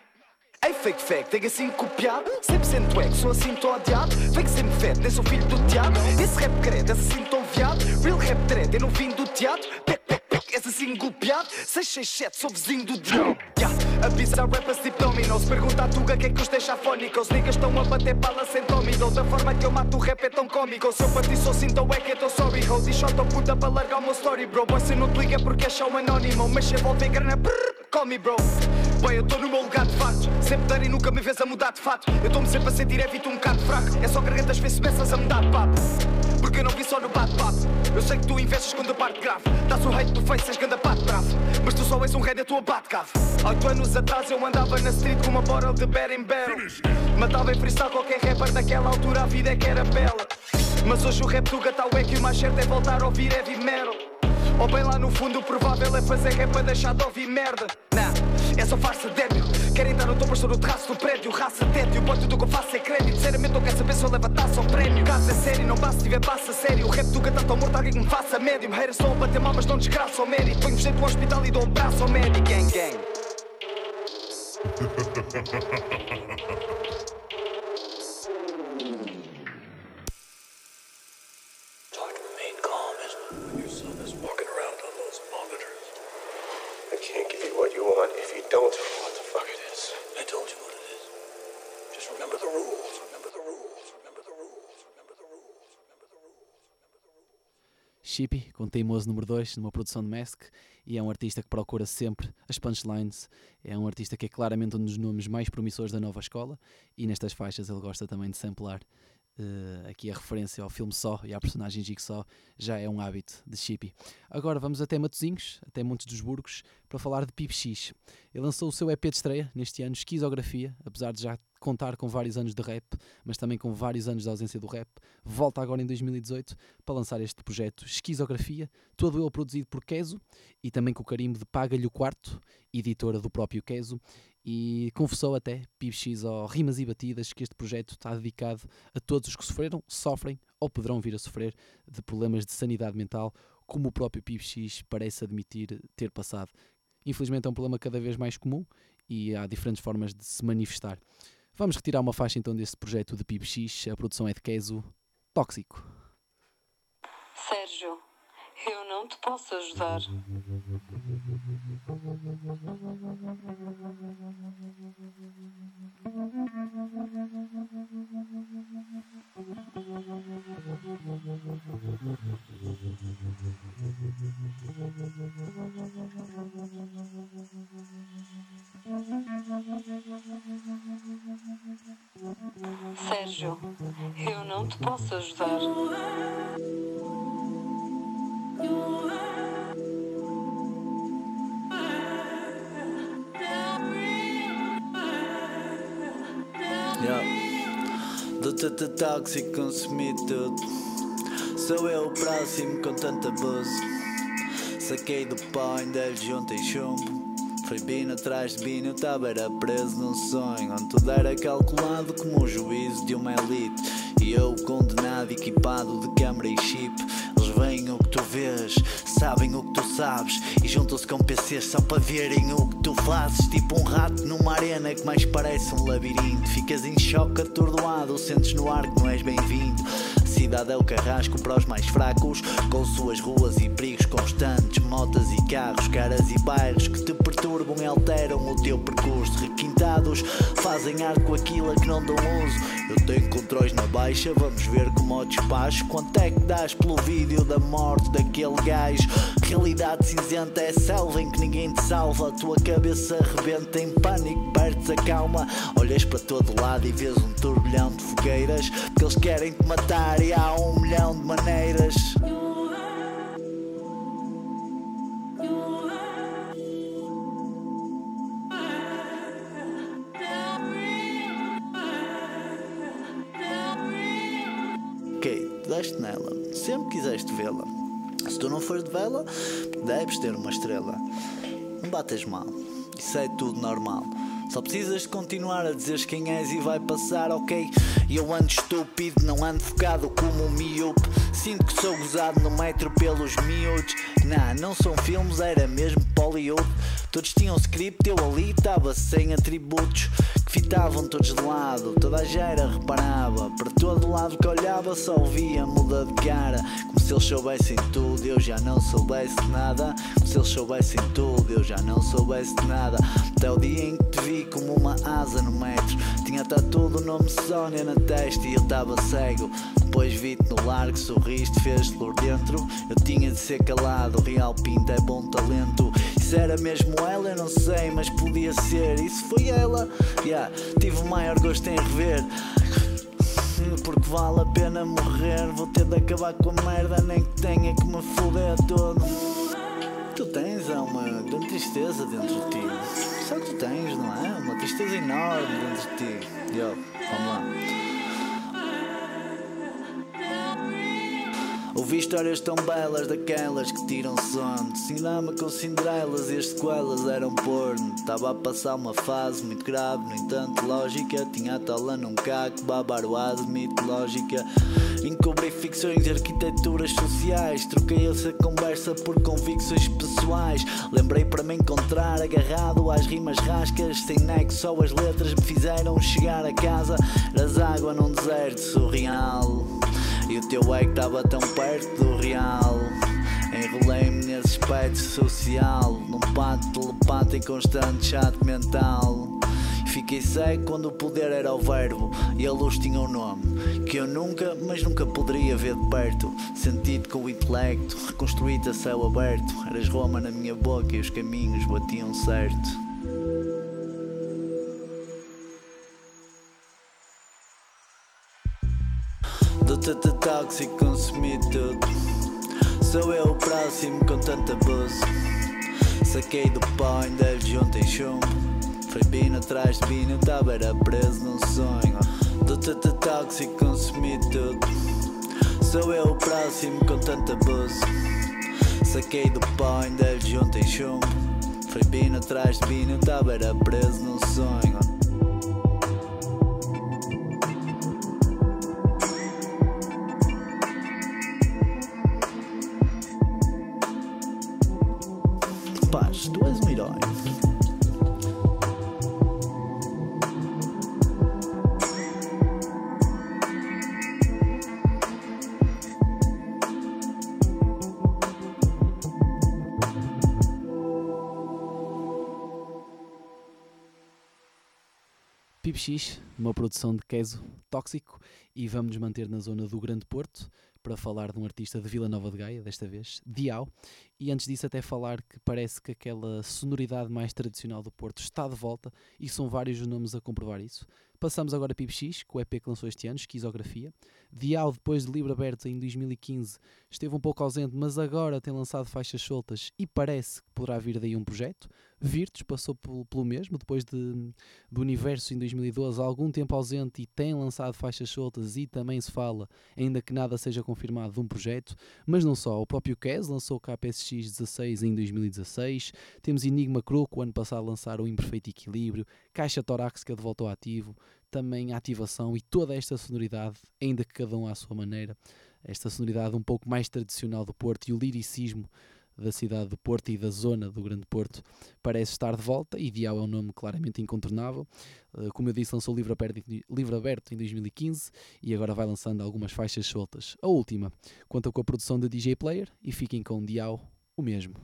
Ei, fake fake, tem assim copiado. 100% swag, sou assim tão odiado. Fake sempre fed, nem sou filho do diabo. Esse rap credo, esse assim tão viado. Real rap dread, eu não vim do teatro. Pec, pec, esse assim golpeado? 667, sou vizinho do diabo yeah. Avisa rappers tipo Domino's. Pergunta à Tuga que é que os deixa afónicos Os niggas estão a bater bala sem tómido Da forma que eu mato o rap é tão cómico Se eu para sou tão é que eu tô sorry ho. Diz shot puta para largar o meu story bro. Boy não te liga porque é show anónimo. Mas se envolve grana brrr, call me bro Boy eu tô no meu lugar de fato Sempre dar e nunca me vês a mudar de fato. Eu estou-me sempre a sentir evito um bocado fraco. É só gargantas ver se começas a mudar de papo. Porque eu não vi só no bate-papo. Eu sei que tu investes quando a parte grave. Dás o hate do face, és ganda pato bravo Mas tu só és um rei da tua bate-cave Oito anos atrás eu andava na street com uma bottle de Better Barrel. Matava em freestyle qualquer rapper naquela altura a vida é que era bela. Mas hoje o rap do gata é que o mais certo é voltar a ouvir heavy metal Ou bem lá no fundo o provável é fazer rap para deixar de ouvir merda. Nah, é só farsa débil Querem dar no topo, estou no terraço do prédio. Raça tédio, boy tudo o que eu faço é crédito. Sinceramente não quer saber se eu levo a taça ao prémio. Caso é sério, não basta se tiver passa sério. O rap do gata tão morto, alguém que me faça médium Haters estão a bater mal, mas não desgraça ao mérito Ponho-vos dentro do hospital e dou um braço ao médico Gang, gang <laughs> Chippy, com Teimoso número 2, numa produção de Mask, e é um artista que procura sempre as punchlines. É um artista que é claramente um dos nomes mais promissores da nova escola, e nestas faixas ele gosta também de samplar. eh, aqui a referência ao filme só e à personagem Jigsaw já é um hábito de Chippy. Agora vamos até Matozinhos, até Montes dos Burgos, para falar de Pip X. Ele lançou o seu EP de estreia neste ano, Esquizografia, apesar de já contar com vários anos de rap, mas também com vários anos de ausência do rap. Volta agora em 2018 para lançar este projeto Esquizografia, todo ele produzido por Keso e também com o carimbo de Paga-lhe o Quarto, editora do próprio Keso. E confessou até, PibX ao Rimas e Batidas, que este projeto está dedicado a todos os que sofreram, sofrem ou poderão vir a sofrer de problemas de sanidade mental, como o próprio PibX parece admitir ter passado. Infelizmente é um problema cada vez mais comum e há diferentes formas de se manifestar. Vamos retirar uma faixa então desse projeto de PibX, a produção é de Keso, Tóxico. Sérgio, eu não te posso ajudar. Sérgio, eu não te posso ajudar. Yeah. Do tata tóxico, consumi tudo. Sou eu o próximo com tanto abuso. Saquei do pó, ainda juntei chumbo. Foi bino atrás de bino, eu tava era preso num sonho. Onde tudo era calculado como o juízo de uma elite. E eu condenado, equipado de câmara e chip. Eles veem o que tu vês, sabem o que tu sabes. E juntam-se com PCs só para verem o que tu fazes. Tipo um rato numa arena que mais parece um labirinto. Ficas em choque atordoado, sentes no ar que não és bem-vindo. Cidade é o carrasco para os mais fracos, com suas ruas e perigos constantes, motas e carros, caras e bairros que te perturbam e alteram o teu percurso. Requintados, fazem arte com aquilo a que não dão uso. Eu tenho controles na baixa, vamos ver como ao despacho. Quanto é que dás pelo vídeo da morte daquele gajo? Realidade cinzenta é selva em que ninguém te salva. A tua cabeça rebenta em pânico, perdes a calma. Olhas para todo lado e vês um turbilhão de fogueiras, porque eles querem te matar e há um milhão de maneiras. Nela, sempre quiseste vê-la. Se tu não fores de vela, deves ter uma estrela. Não bates mal, isso é tudo normal. Só precisas continuar a dizeres quem és e vai passar, ok? Eu ando estúpido, não ando focado como um miúpe. Sinto que sou gozado no metro pelos miúdos. Nah, não são filmes, era mesmo Hollywood. Todos tinham script, eu ali estava sem atributos. Que fitavam todos de lado, toda a gera reparava. Para todo lado que olhava só via muda de cara. Como se eles soubessem tudo, eu já não soubesse nada. Se eles soubessem tudo, eu já não soubesse de nada. Até o dia em que te vi como uma asa no metro. Tinha tatu do nome Sónia na testa e eu estava cego. Depois vi-te no largo, sorriste, fez-te por dentro. Eu tinha de ser calado, o real pinta é bom talento. Se era mesmo ela, eu não sei, mas podia ser. Se foi ela, yeah, tive o maior gosto em rever. Porque vale a pena morrer. Vou ter de acabar com a merda, nem que tenha que me foder todo. Tu tens é uma grande tristeza dentro de ti. Só que tu tens, não é? Uma tristeza enorme dentro de ti. Yo, vamos lá. Ouvi histórias tão belas daquelas que tiram sono. Cinema com Cinderelas e as sequelas eram porno. Estava a passar uma fase muito grave, no entanto, lógica. Tinha a tala num caco, babaroado, mitológica. Encobri ficções e arquiteturas sociais. Troquei essa conversa por convicções pessoais. Lembrei para me encontrar agarrado às rimas rascas. Sem nexo, só as letras me fizeram chegar a casa. Eras água num deserto surreal. E o teu ego estava tão perto do real. Enrolei-me nesse espectro social, num pato telepata em constante chat mental. Fiquei cego quando o poder era o verbo e a luz tinha um nome que eu nunca, mas nunca poderia ver de perto. Sentido com o intelecto, reconstruído a céu aberto. Eras Roma na minha boca e os caminhos batiam certo. Do tata tóxico, consumi tudo. Sou eu o próximo com tanto abuso. Saquei do pó, ainda juntei chumbo. Foi bino atrás de bino, tava era preso num sonho. Do tata tóxico, consumi tudo. Sou eu o próximo com tanto abuso. Saquei do pó, ainda juntei chumbo. Foi bino atrás de bino, tava era preso num sonho. Uma produção de queso tóxico, e vamos nos manter na zona do Grande Porto para falar de um artista de Vila Nova de Gaia, desta vez, Dial. E antes disso, até falar que parece que aquela sonoridade mais tradicional do Porto está de volta, e são vários os nomes a comprovar isso. Passamos agora a Pip X, com o EP que lançou este ano, Esquizografia. Dial, depois de Livro Aberto em 2015, esteve um pouco ausente, mas agora tem lançado faixas soltas e parece que poderá vir daí um projeto. Virtus passou pelo, mesmo, depois de, do Universo em 2012, algum tempo ausente e tem lançado faixas soltas e também se fala, ainda que nada seja confirmado, de um projeto, mas não só, o próprio Kes lançou o KPSX 16 em 2016, temos Enigma Croco, ano passado lançaram o Imperfeito Equilíbrio, Caixa Torácica de volta ao ativo, também a ativação e toda esta sonoridade, ainda que cada um à sua maneira, esta sonoridade um pouco mais tradicional do Porto e o liricismo da cidade do Porto e da zona do Grande Porto parece estar de volta. Ideal é um nome claramente incontornável. Uh, como eu disse, lançou livro aberto, livro aberto em 2015 e agora vai lançando algumas faixas soltas. A última conta com a produção da DJ Player e fiquem com Dial, o mesmo.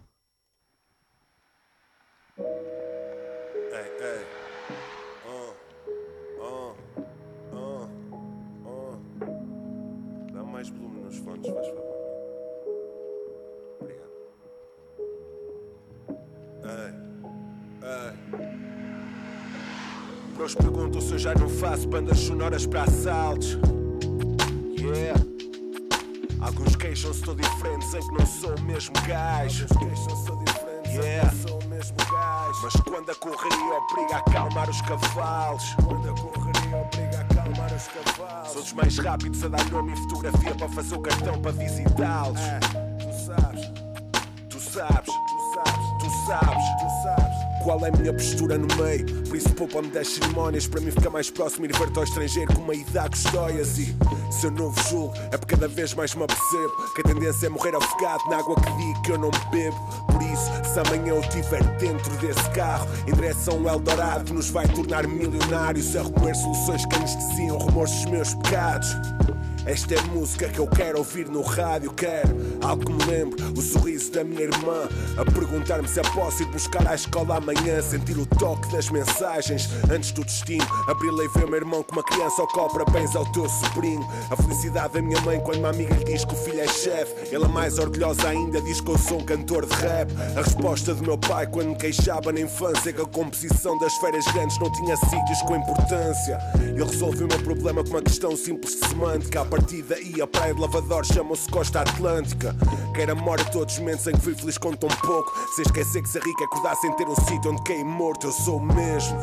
Nos perguntam se eu já não faço bandas sonoras para assaltos. Yeah. Alguns queixam-se, estou diferente, sei que não sou o mesmo gajo. Yeah. Mas quando a correria obriga a acalmar os cavalos. Quando a correria obriga a acalmar os cavalos. Sou dos mais rápidos a dar nome e fotografia para fazer o cartão para visitá-los. tu sabes, tu sabes, tu sabes, tu sabes, tu sabes. Qual é a minha postura no meio? Por isso poupa-me das cerimónias Para mim ficar mais próximo e ver-te ao estrangeiro Com uma idade custóias E se eu não vos julgo É porque cada vez mais me apercebo Que a tendência é morrer afogado Na água que digo que eu não bebo. Por isso, se amanhã eu estiver dentro desse carro Em direção ao Eldorado Que nos vai tornar milionários A remoer soluções que anestesiam Remorsos dos meus pecados esta é a música que eu quero ouvir no rádio. Quero algo que me lembre o sorriso da minha irmã. A perguntar-me se é posso ir buscar à escola amanhã. Sentir o toque das mensagens antes do destino. Abri-la e ver meu irmão com uma criança ao colo. Parabéns ao teu sobrinho. A felicidade da minha mãe quando uma amiga lhe diz que o filho é chefe. Ela, mais orgulhosa ainda, diz que eu sou um cantor de rap. A resposta do meu pai quando me queixava na infância que a composição das férias grandes não tinha sítios com importância. Ele resolveu o meu problema com uma questão simples de semântica. A partida e a praia de lavador chamam-se Costa Atlântica. Quero amor a todos os momentos em que fui feliz com tão pouco. Sem esquecer que ser rico é acordar ter um sítio onde cair morto. Eu sou mesmo.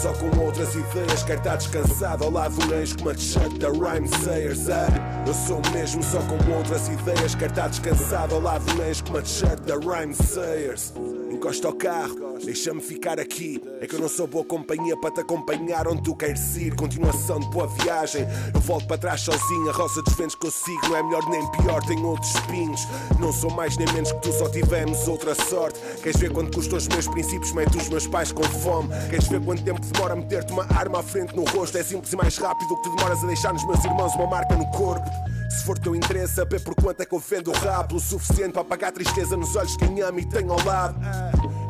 Só com outras ideias, quero estar descansado ao lado do com uma t-shirt da Rhyme Sayers. É, eu sou mesmo, só com outras ideias, quero estar descansado ao lado do com uma t-shirt da Rhyme Sayers. Encosta ao carro, deixa-me ficar aqui. É que eu não sou boa companhia para te acompanhar onde tu queres ir. Continuação de boa viagem. Eu volto para trás sozinho. A roça dos ventos que eu sigo não é melhor nem pior, tem outros espinhos. Não sou mais nem menos que tu, só tivemos outra sorte. Queres ver quanto custam os meus princípios? Mete os meus pais com fome. Queres ver quanto tempo demora meter-te uma arma à frente no rosto? É simples e mais rápido que tu demoras a deixar nos meus irmãos uma marca no corpo. Se for teu interesse saber por quanto é que eu vendo o rap O suficiente para apagar a tristeza nos olhos de quem ama e tem ao lado.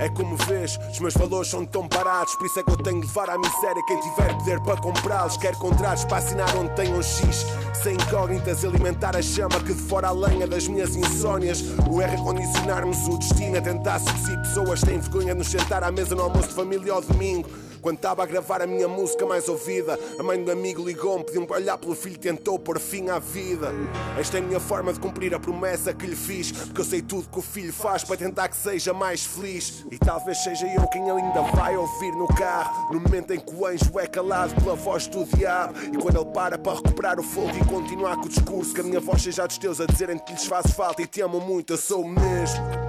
É como vês, os meus valores são tão parados Por isso é que eu tenho de levar à miséria quem tiver poder para comprá-los. Quero contratos para assinar onde tem um X Sem incógnitas alimentar a chama que devora a lenha das minhas insónias. O erro é condicionarmos o destino a tentar seduzir pessoas Têm vergonha de nos sentar à mesa no almoço de família ao domingo quando estava a gravar a minha música mais ouvida, a mãe do amigo ligou-me, pediu-me para olhar pelo filho tentou pôr fim à vida. Esta é a minha forma de cumprir a promessa que lhe fiz, porque eu sei tudo que o filho faz para tentar que seja mais feliz. E talvez seja eu quem ainda vai ouvir no carro, no momento em que o anjo é calado pela voz do diabo. E quando ele para para recuperar o fogo e continuar com o discurso, que a minha voz seja dos teus a dizerem que lhes faz falta e te amo muito, eu sou o mesmo.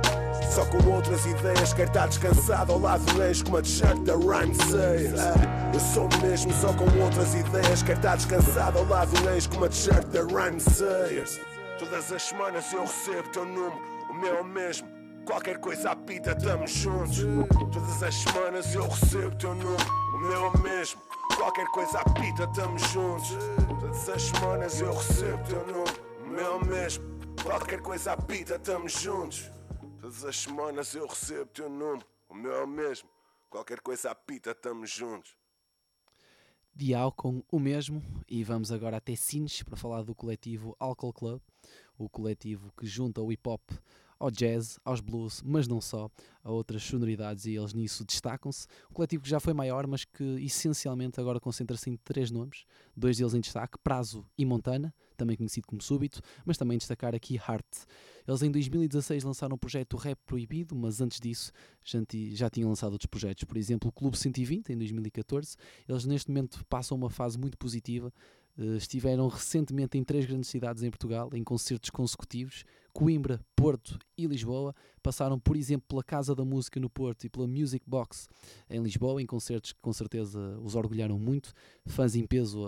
Só com outras ideias, quero estar descansado ao lado do anjo com uma t-shirt da Rhyme Sayers. Eu sou o mesmo, só com outras ideias, quero estar descansado ao lado do anjo com uma t-shirt da Rhyme Sayers. Todas as semanas eu recebo teu número, o meu é mesmo. Qualquer coisa apita, tamo juntos. Todas as semanas eu recebo teu número, o meu é mesmo. Qualquer coisa apita, tamo juntos. Todas as semanas eu recebo teu número, o meu é mesmo. Qualquer coisa apita, tamo juntos. Todas as semanas eu recebo teu número, o meu é o mesmo. Qualquer coisa apita, tamo juntos. Dial com o mesmo e vamos agora até Sines para falar do coletivo Alcohol Club, o coletivo que junta o hip hop ao jazz, aos blues, mas não só, a outras sonoridades e eles nisso destacam-se. Um coletivo que já foi maior, mas que essencialmente agora concentra-se em três nomes, dois deles em destaque, Prazo e Montana, também conhecido como Súbito, mas também destacar aqui Heart. Eles em 2016 lançaram o projeto Rap Proibido, mas antes disso já, tinham lançado outros projetos, por exemplo o Clube 120 em 2014. Eles neste momento passam uma fase muito positiva, Uh, estiveram recentemente em três grandes cidades em Portugal, em concertos consecutivos, Coimbra, Porto e Lisboa. Passaram, por exemplo, pela Casa da Música no Porto e pela Music Box em Lisboa, em concertos que com certeza os orgulharam muito. Fãs em peso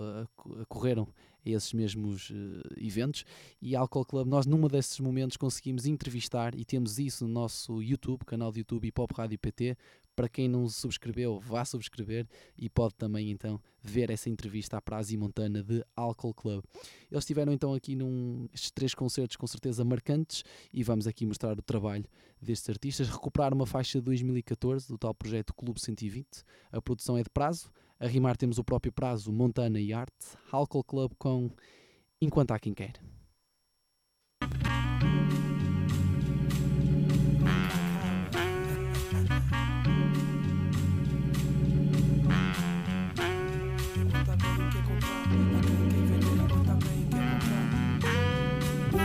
acorreram a esses mesmos uh, eventos. E Alcohol Club, nós numa desses momentos conseguimos entrevistar e temos isso no nosso YouTube, canal de YouTube Hip Hop Rádio PT, para quem não subscreveu, vá subscrever e pode também então ver essa entrevista à Prazi Montana de Alcohol Club. Eles estiveram então aqui num estes três concertos com certeza marcantes e vamos aqui mostrar o trabalho destes artistas. Recuperar uma faixa de 2014 do tal projeto Clube 120. A produção é de prazo. A rimar temos o próprio prazo Montana e Arte. Alcohol Club com Enquanto há quem quer.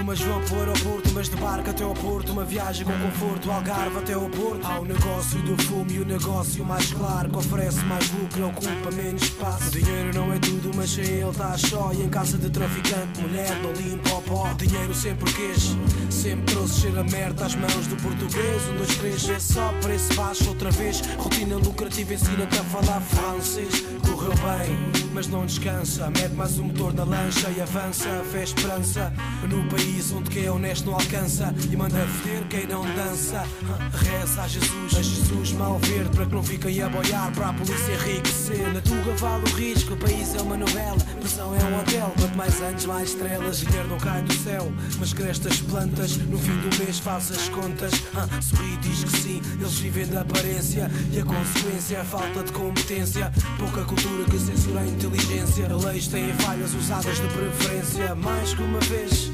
Umas vão para o aeroporto, umas de barco até ao Porto. Uma viagem com conforto, Algarve até ao Porto. Há o negócio do fumo e o negócio mais claro que oferece mais lucro, ocupa menos espaço. Dinheiro não é tudo, mas sem ele está só. E em casa de traficante, mulher não limpa o pó. Dinheiro sempre quis, sempre trouxe cheiro a merda às mãos do português. Um, dois, três, é só preço baixo outra vez. Rotina lucrativa ensina-te a falar francês. Correu bem, mas não descansa. Mete mais um motor na lancha e avança. Fé esperança no país onde quem é honesto não alcança e manda foder quem não dança. <laughs> Reza a Jesus, a Jesus mal verde para que não fiquem a boiar para a polícia enriquecer. Na Tuga vale o risco, o país é uma novela, pressão é um hotel. Quanto mais anos, mais estrelas, dinheiro não cai do céu, mas crestas plantas. No fim do mês faz as contas. Ah, sorri diz que sim, eles vivem da aparência e a consequência é a falta de competência. Pouca cultura que censura a inteligência. Leis têm falhas usadas de preferência, mais que uma vez.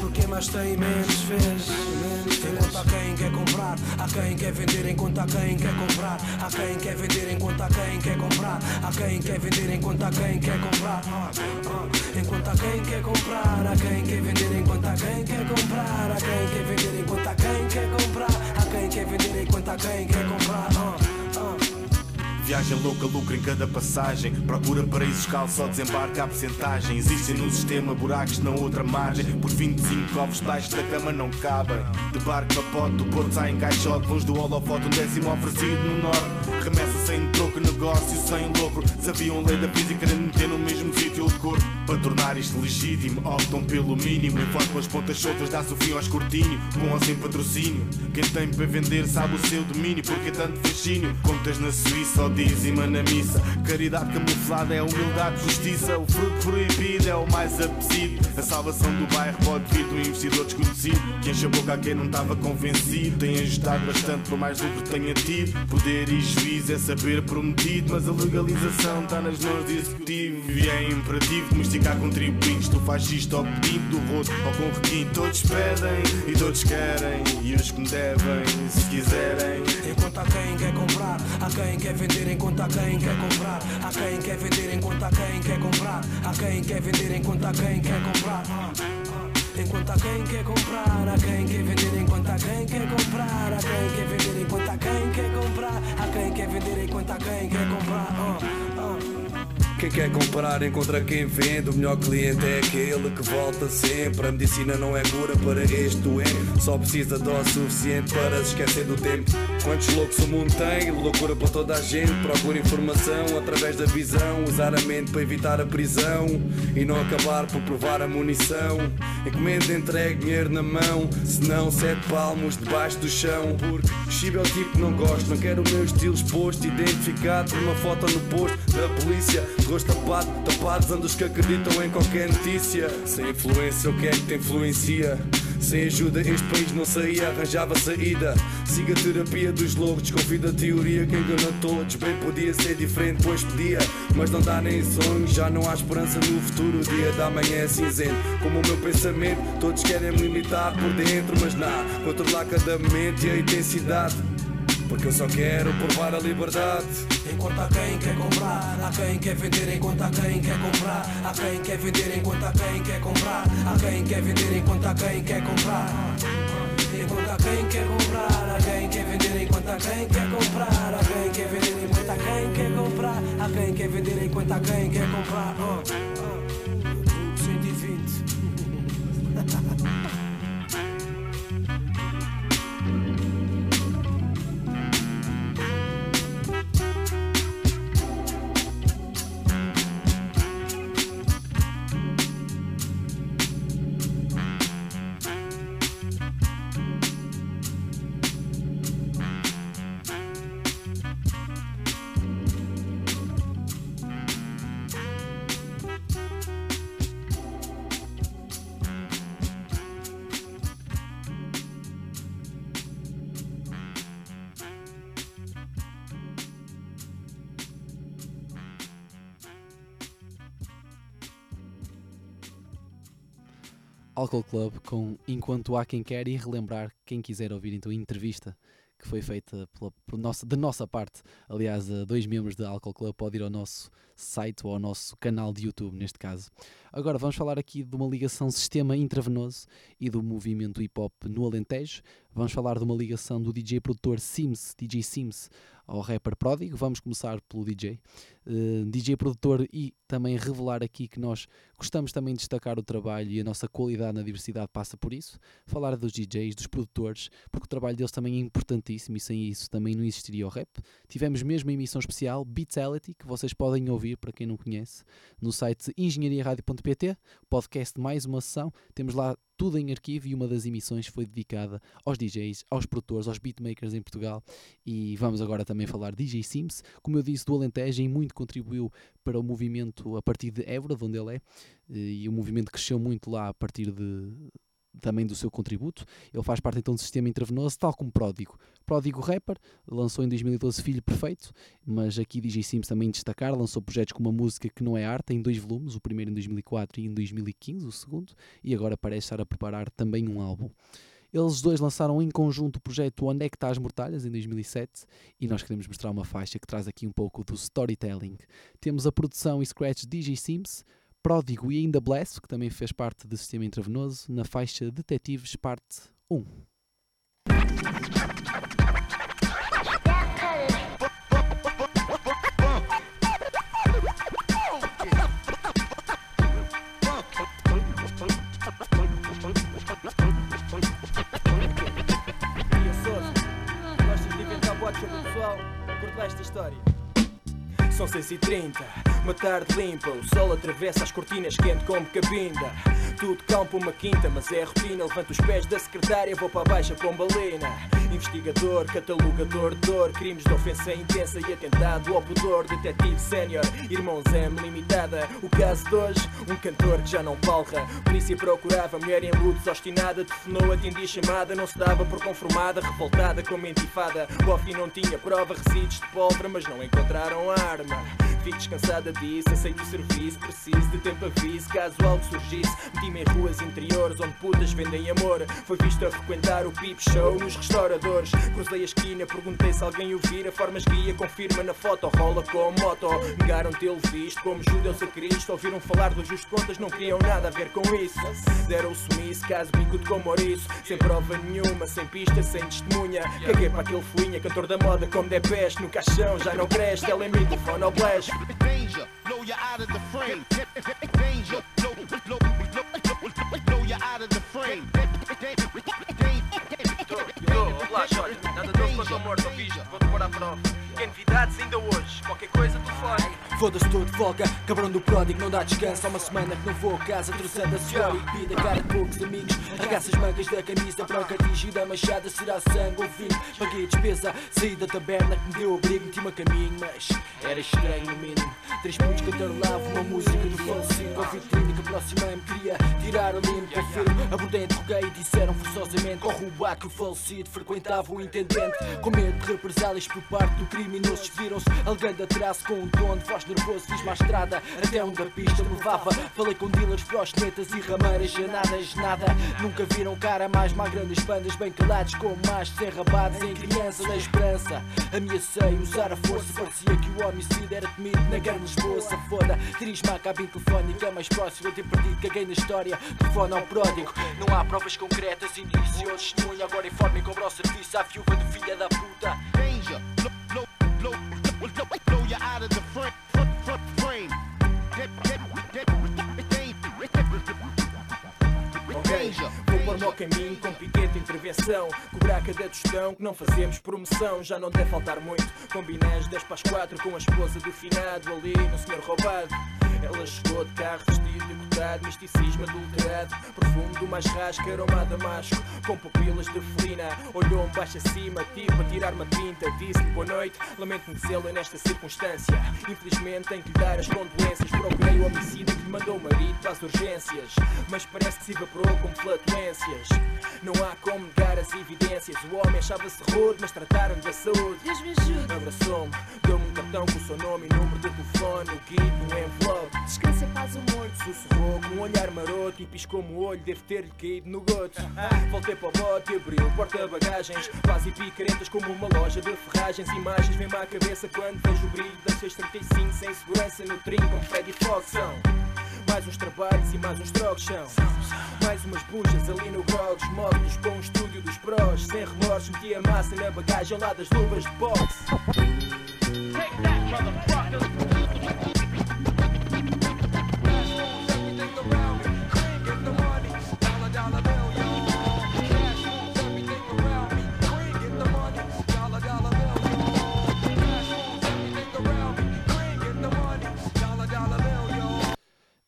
Porque mais tem menos fez Enquanto há quem quer comprar Há quem quer vender enquanto há quem quer comprar Há quem quer vender enquanto há quem quer comprar Há quem quer vender enquanto há quem quer comprar Enquanto há quem quer comprar Há quem quer vender enquanto há quem quer comprar Há quem quer vender enquanto há quem quer comprar Há quem quer vender enquanto há quem quer comprar Viagem louca, lucro em cada passagem. Procura paraísos cal, só desembarca a porcentagem. Existem no sistema buracos na outra margem. Por 25 ovos baixo da cama não cabem. De barco a pote, do porto sai em caixote. Longe do holofote, um décimo oferecido no norte. Remessa sem troco, negócio sem lucro. Sabiam lei da física de meter no mesmo sítio o corpo. Para tornar isto legítimo, optam pelo mínimo. Enquanto as pontas soltas dá-se o fim ao escrutínio. Com ou sem patrocínio. Quem tem para vender sabe o seu domínio. Porque tanto fascínio. Contas na Suíça ou dízima na missa. Caridade camuflada é humildade, justiça. O fruto proibido é o mais apetecido. A salvação do bairro pode vir do investidor desconhecido. Que enche a boca a quem não estava convencido. Tem ajustado bastante por mais lucro tenha tido. Poder e juízo é saber prometido. Mas a legalização está nas mãos do executivo. E é imperativo domesticar contribuintes do fascista ao pedido do roto ou com requinte. Todos pedem e todos querem. E os que me devem, se quiserem. Enquanto há quem quer comprar, há quem quer vender enquanto há quem quer comprar. Há quem quer vender enquanto há quem quer comprar. Há quem quer vender enquanto há quem quer comprar. Enquanto há quem quer comprar, há quem quer vender enquanto há quem quer comprar. Há quem quer vender enquanto há quem quer comprar. Há quem quer vender enquanto há quem quer comprar. Quem quer comprar encontra quem vende. O melhor cliente é aquele que volta sempre. A medicina não é cura para este doente. Só precisa dose suficiente para se esquecer do tempo. Quantos loucos o mundo tem? Loucura para toda a gente. Procura informação através da visão. Usar a mente para evitar a prisão. E não acabar por provar a munição. Encomenda, entregue dinheiro na mão. Se não, sete palmos debaixo do chão. Porque chibe é o tipo que não gosto. Não quero o meu estilo exposto. Identificado por uma foto no posto da polícia. Rosto tapado, tapados ando os que acreditam em qualquer notícia. Sem influência, o que é que te influencia? Sem ajuda este país não saía, arranjava saída. Siga a terapia dos loucos, desconfio da teoria que engana todos. Bem, podia ser diferente, pois podia, mas não dá nem sonho. Já não há esperança no futuro, o dia da manhã é cinzento. Como o meu pensamento, todos querem me limitar por dentro, mas não, controlar cada mente e a intensidade. Porque eu só quero provar a liberdade. Enquanto há quem quer comprar, há quem quer vender enquanto há quem quer comprar, há quem quer vender enquanto há quem quer comprar, há quem quer vender enquanto há quem quer comprar. Enquanto há quem quer comprar, há quem quer vender enquanto há quem quer comprar, há quem quer vender enquanto há quem quer comprar, há quem quer vender enquanto há quem quer comprar. Oh, oh. 120. Alcohol Club com Enquanto Há Quem Quer e relembrar quem quiser ouvir então a entrevista que foi feita pela, nossa, da nossa parte, aliás, dois membros da Alcohol Club, pode ir ao nosso site ou ao nosso canal de YouTube, neste caso. Agora vamos falar aqui de uma ligação sistema intravenoso e do movimento hip hop no Alentejo. Vamos falar de uma ligação do DJ produtor Sims, DJ Sims, ao rapper Pródigo. Vamos começar pelo DJ. Uh, DJ produtor e também revelar aqui que nós gostamos também de destacar o trabalho e a nossa qualidade na diversidade passa por isso. Falar dos DJs, dos produtores, porque o trabalho deles também é importantíssimo e sem isso também não existiria o rap. Tivemos mesmo uma emissão especial, Beatsality, que vocês podem ouvir, para quem não conhece, no site engenhariaradio.pt, podcast mais uma sessão. Temos lá tudo em arquivo e uma das emissões foi dedicada aos DJs, aos produtores, aos beatmakers em Portugal e vamos agora também falar de DJ Sims, como eu disse, do Alentejo e muito contribuiu para o movimento a partir de Évora, de onde ele é, e o movimento cresceu muito lá a partir de também do seu contributo. Ele faz parte então do sistema intravenoso, tal como Pródigo. Pródigo Rapper lançou em 2012 Filho Perfeito, mas aqui DJ Sims também destacar, lançou projetos com uma música que não é arte, em dois volumes, o primeiro em 2004 e em 2015, o segundo, e agora parece estar a preparar também um álbum. Eles dois lançaram em conjunto o projeto Onde é que está as Mortalhas, em 2007, e nós queremos mostrar uma faixa que traz aqui um pouco do storytelling. Temos a produção e scratch DJ Sims, Pródigo e ainda Bless, que também fez parte do sistema intravenoso, na faixa Detetives Parte 1. Maria Souza, gostas de inventar boatos sobre o pessoal? Curto esta história. São 6 e 30 uma tarde limpa, o sol atravessa as cortinas quente como cabinda. Tudo campo uma quinta, mas é rotina. Levanto os pés da secretária, vou para baixo com balena. Investigador, catalogador de dor, crimes de ofensa intensa e atentado ao pudor. Detetive sénior, irmãos M limitada. O caso de hoje, um cantor que já não palra. Polícia procurava mulher em lutos, obstinada. Telefonou, atendi a chamada, não se dava por conformada. Revoltada como intifada, o fim não tinha prova, resíduos de pólvora, mas não encontraram arma. Fico descansada disso, aceito o serviço, preciso de tempo aviso. Caso algo surgisse, meti-me em ruas interiores onde putas vendem amor. Foi visto a frequentar o Peep Show nos restauradores. Cruzei a esquina, perguntei se alguém o vira. Formas guia, confirma na foto, rola com moto. Negaram tê-lo visto como judeus a Cristo. Ouviram falar do justo contas, não queriam nada a ver com isso. Deram o sumiço, caso bicudo com Maurício. Sem prova nenhuma, sem pista, sem testemunha. Caguei para aquele fuinha, cantor da moda como de peste. No caixão já não cresce, ela é microfone ao flash. Danger, blow you out of the frame. Danger, blow, blow, blow, blow you out of the frame. Relaxa, olha, nada novo quanto a morte, ouviste? Vou-te pôr à prova. Que novidades ainda hoje, qualquer coisa telefone. Foda-se todo folga, cabrão do pródigo, não dá descanso. Há uma semana que não vou a casa, trouxendo a senhora e bebida, cara de poucos amigos. Arregaça as mangas da camisa branca, atingida, machada, será sangue ou vinho. Paguei a despesa, saí da taberna que me deu abrigo, meti-me a caminho, mas era estranho no mínimo. Três putos cantarolavam uma música do falecido. Ao vitrine que aproximei-me, queria tirar a limpo. Confirmo, abordei, interroguei e disseram forçosamente: Corre o bar que o falecido frequentava o intendente. Com medo de represálias por parte do criminoso, despediram-se, alegando atraso com um tom de voz Fiz-me à estrada até onde a pista me levava. Falei com dealers, proxenetas e rameiras, janadas, nada. Nunca viram cara mais magra das bandas, bem calados, como machos enrabados em criança na esperança. Ameacei usar a força, parecia que o homicídio era temido na grande Lisboa. Foda, dirige-me à cabine telefónica mais próxima. Eu ter perdido, caguei na história. Telefone ao pródigo, não há provas concretas. Indício ou testemunha, agora informe e cobra o serviço à viúva do filho da puta. Danger. Blow, blow, blow, blow, blow you out of the frame, pôr-me ao caminho com piquete intervenção. Cobrar cada tostão que não fazemos promoção. Já não deve faltar muito. Combinei às 10 para as 4 com a esposa do finado ali no senhor roubado. Ela chegou de carro vestido de cotado, misticismo adulterado. Perfume do mais rasca, aroma a damasco, com pupilas de felina. Olhou-me baixo acima, tipo a tirar uma tinta. Disse-lhe boa noite, lamento conhecê-la nesta circunstância. Infelizmente tenho que lhe dar as condolências. Procurei o homicida que lhe mandou o marido para as urgências. Mas parece que se evaporou com flatulências. Não há como negar as evidências. O homem achava-se rude, mas trataram da saúde. Deus me ajude. Abraçou-me, deu-me um cartão com o seu nome e número de telefone. O guide no envelope. Descansa, paz, o morto. Sussurrou com um olhar maroto e piscou-me o olho, deve ter-lhe caído no goto. <laughs> Voltei para o bote e abri o porta-bagagens. Quase picaretas como uma loja de ferragens. Imagens vêm-me à cabeça quando vejo o brilho das 635 sem segurança no trim com Freddy Fox. Mais uns trabalhos e mais uns trocos são Mais umas bujas ali no Grogs Módulos para um estúdio dos prós. Sem remorsos meti a massa na bagagem lá das luvas de boxe. Take that, motherfucker!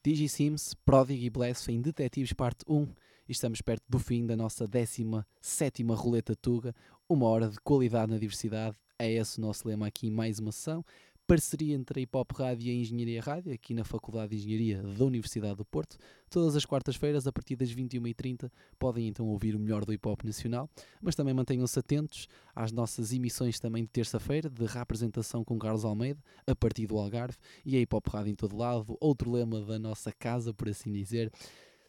Digi Sims, Prodigy e Blasphemy Detetives Parte 1 e estamos perto do fim da nossa 17 Roleta Tuga, uma hora de qualidade na diversidade, é esse o nosso lema aqui, mais uma sessão, parceria entre a Hip Hop Rádio e a Engenharia Rádio, aqui na Faculdade de Engenharia da Universidade do Porto, todas as quartas-feiras, a partir das 21h30, podem então ouvir o melhor do hip hop nacional, mas também mantenham-se atentos às nossas emissões também de terça-feira, de reapresentação com Carlos Almeida, a partir do Algarve, e a Hip Hop Rádio em todo lado, outro lema da nossa casa, por assim dizer.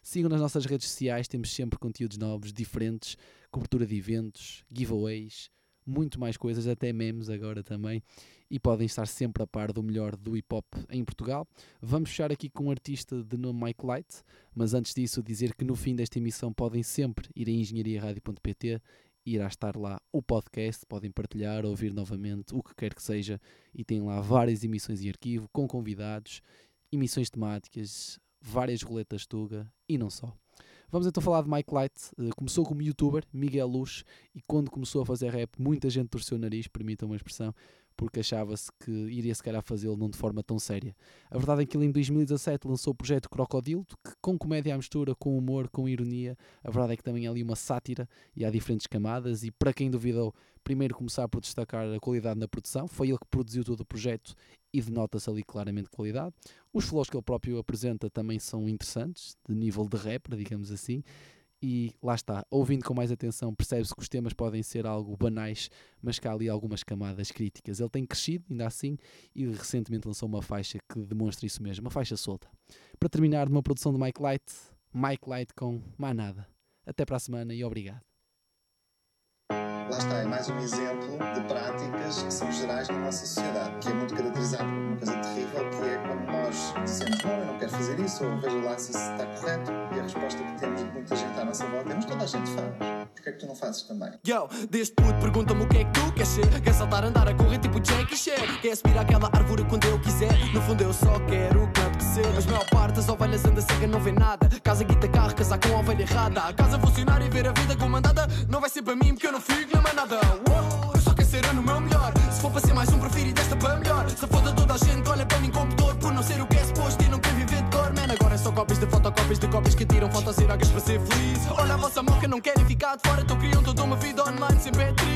Sigam nas nossas redes sociais, temos sempre conteúdos novos, diferentes, cobertura de eventos, giveaways, muito mais coisas, até memes agora também, e podem estar sempre a par do melhor do hip hop em Portugal. Vamos fechar aqui com um artista de nome Mike Light, mas antes disso dizer que no fim desta emissão podem sempre ir a engenhariaradio.pt irá estar lá o podcast, podem partilhar, ouvir novamente, o que quer que seja, e tem lá várias emissões em arquivo, com convidados, emissões temáticas, várias roletas Tuga e não só. Vamos então falar de Mike Light. Uh, começou como youtuber, Miguel Luz, e quando começou a fazer rap, muita gente torceu o nariz, permitam uma expressão, porque achava-se que iria se calhar fazê-lo não de forma tão séria. A verdade é que ele em 2017 lançou o projeto Crocodilo, que com comédia à mistura, com humor, com ironia, a verdade é que também há ali uma sátira e há diferentes camadas, e para quem duvidou, primeiro começar por destacar a qualidade na produção, foi ele que produziu todo o projeto e denota-se ali claramente qualidade. Os flows que ele próprio apresenta também são interessantes, de nível de rapper, digamos assim, e lá está, ouvindo com mais atenção, percebe-se que os temas podem ser algo banais, mas que há ali algumas camadas críticas. Ele tem crescido, ainda assim, e recentemente lançou uma faixa que demonstra isso mesmo, uma faixa solta. Para terminar, de uma produção de Mike Light, Mike Light com Manada. Até para a semana e obrigado. Lá está, é mais um exemplo de práticas que são gerais na nossa sociedade, que é muito caracterizado por uma coisa terrível, que é quando nós dizemos não, eu não quero fazer isso, ou veja lá se isso está correto, e a resposta que temos de muita gente à nossa volta é, mas toda a gente faz, porquê é que tu não fazes também? Yo, deste puto pergunta-me o que é que tu queres ser. Quer saltar, andar a correr tipo Jackie Chan? Quer subir àquela árvore quando eu quiser? No fundo eu só quero mas maior parte das ovelhas anda cega, não vê nada. Casa, guita, carro, casar com a ovelha errada. A casa funcionar e ver a vida comandada. Não vai ser para mim porque eu não fico na manada. Uou, eu só quero ser ano meu melhor. Se for para ser mais um, prefiro desta para melhor. Se foda toda a gente, olha para mim computador. Por não ser o que é suposto e não quer viver de dor man. Agora é só cópias de fotocópias de cópias que tiram fotos alguém para ser feliz. Olha a vossa moca, não querem ficar de fora. Então criam toda uma vida online sem pé triste.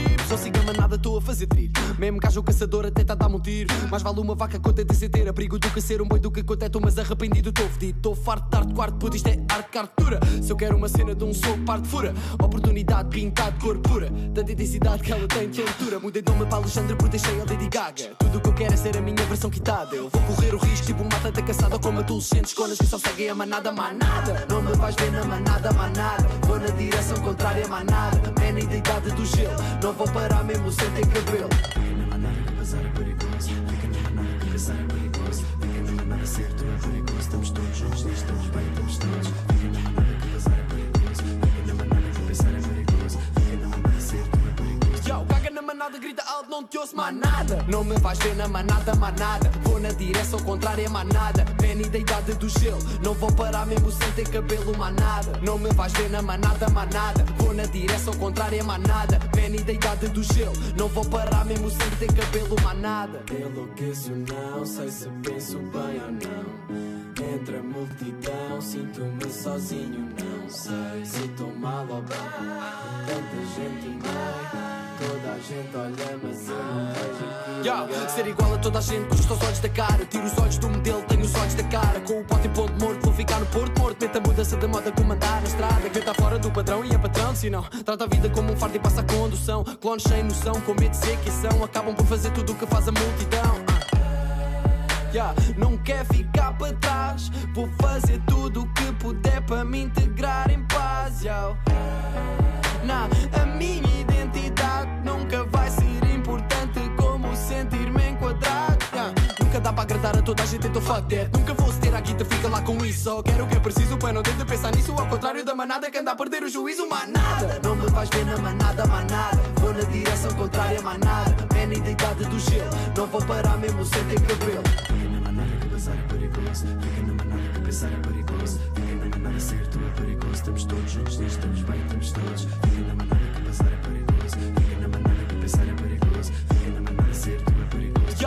Siga manada, estou a fazer trilho. Mesmo gajo caçador até tá dar-me um tiro. Mais vale uma vaca conta de ser ter abrigo do que ser um boi do que conta mas arrependido estou fedido. Estou farto de tarde, quarto, puto, isto é arte cartura. Se eu quero uma cena de um soco, parte fura. Oportunidade pintada de cor pura. Tanta intensidade que ela tem de altura. Mudei de nome para Alexandre por deixei a Lady Gaga. Tudo o que eu quero é ser a minha versão quitada. Eu vou correr o risco tipo um mata da caçada como adolescentes conas que só seguem a manada, manada. Não me vais ver na manada, manada. Vou na direção contrária, manada. Man, e da idade do gelo. Não vou parar mesmo sem ter cabelo. Manada que passar é perigoso. Fica na manada que caçar é perigoso. Fica na ser tu é perigoso. Estamos todos juntos, estamos bem, estamos todos. Manada, grita alto, não te ouço manada. Não me vais ver na manada, manada. Vou na direção contrária, manada. Penny da idade do gelo. Não vou parar mesmo sem ter cabelo, manada. Não me vais ver na manada, manada. Vou na direção contrária, manada. Penny da idade do gelo. Não vou parar mesmo sem ter cabelo, manada. Enlouqueço, não sei se penso bem ou não. Entre a multidão, sinto-me sozinho, não sei se estou mal ou bem. Tanta gente meio. Toda a gente olha, mas eu não vejo. Yo, ser igual a toda a gente, custa os olhos da cara. Tiro os olhos do modelo, tenho os olhos da cara. Com o pote em ponto morto, vou ficar no porto morto. Meta a mudança da moda, comandar na estrada. Quem está fora do padrão e é patrão, se não. Trata a vida como um fardo e passa a condução. Clones sem noção, com medo de ser que são. Acabam por fazer tudo o que faz a multidão. Ah. Yeah, não quer ficar para trás. Vou fazer tudo o que puder para me integrar em paz. Yo. Não, a minha para agradar a toda a gente, então fuck that. Nunca vou ter a guita, fica lá com isso. Só quero o que é preciso para não ter de pensar nisso. Ao contrário da manada que anda a perder o juízo, manada. Não me vais ver na manada, manada. Vou na direção contrária, manada. Man, identidade do gelo. Não vou parar mesmo sem ter cabelo. Fica na manada que pensar é perigoso. Fica na manada que pensar é perigoso. Fica na manada ser tu é perigoso. Estamos todos juntos, estamos bem, estamos todos. Fica na manada que pensar é perigoso.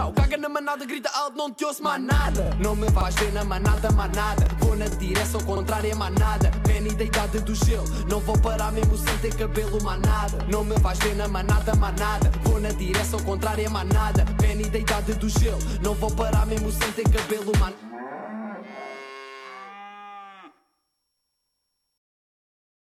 Yo, caga na manada, grita alto, não te ouço manada. Não me vais ver na manada, manada. Vou na direção contrária, manada. Penny da idade do gelo. Não vou parar mesmo sem ter cabelo, manada. Não me vais ver na manada, manada. Vou na direção contrária, manada. Penny da idade do gelo. Não vou parar mesmo sem ter cabelo, manada.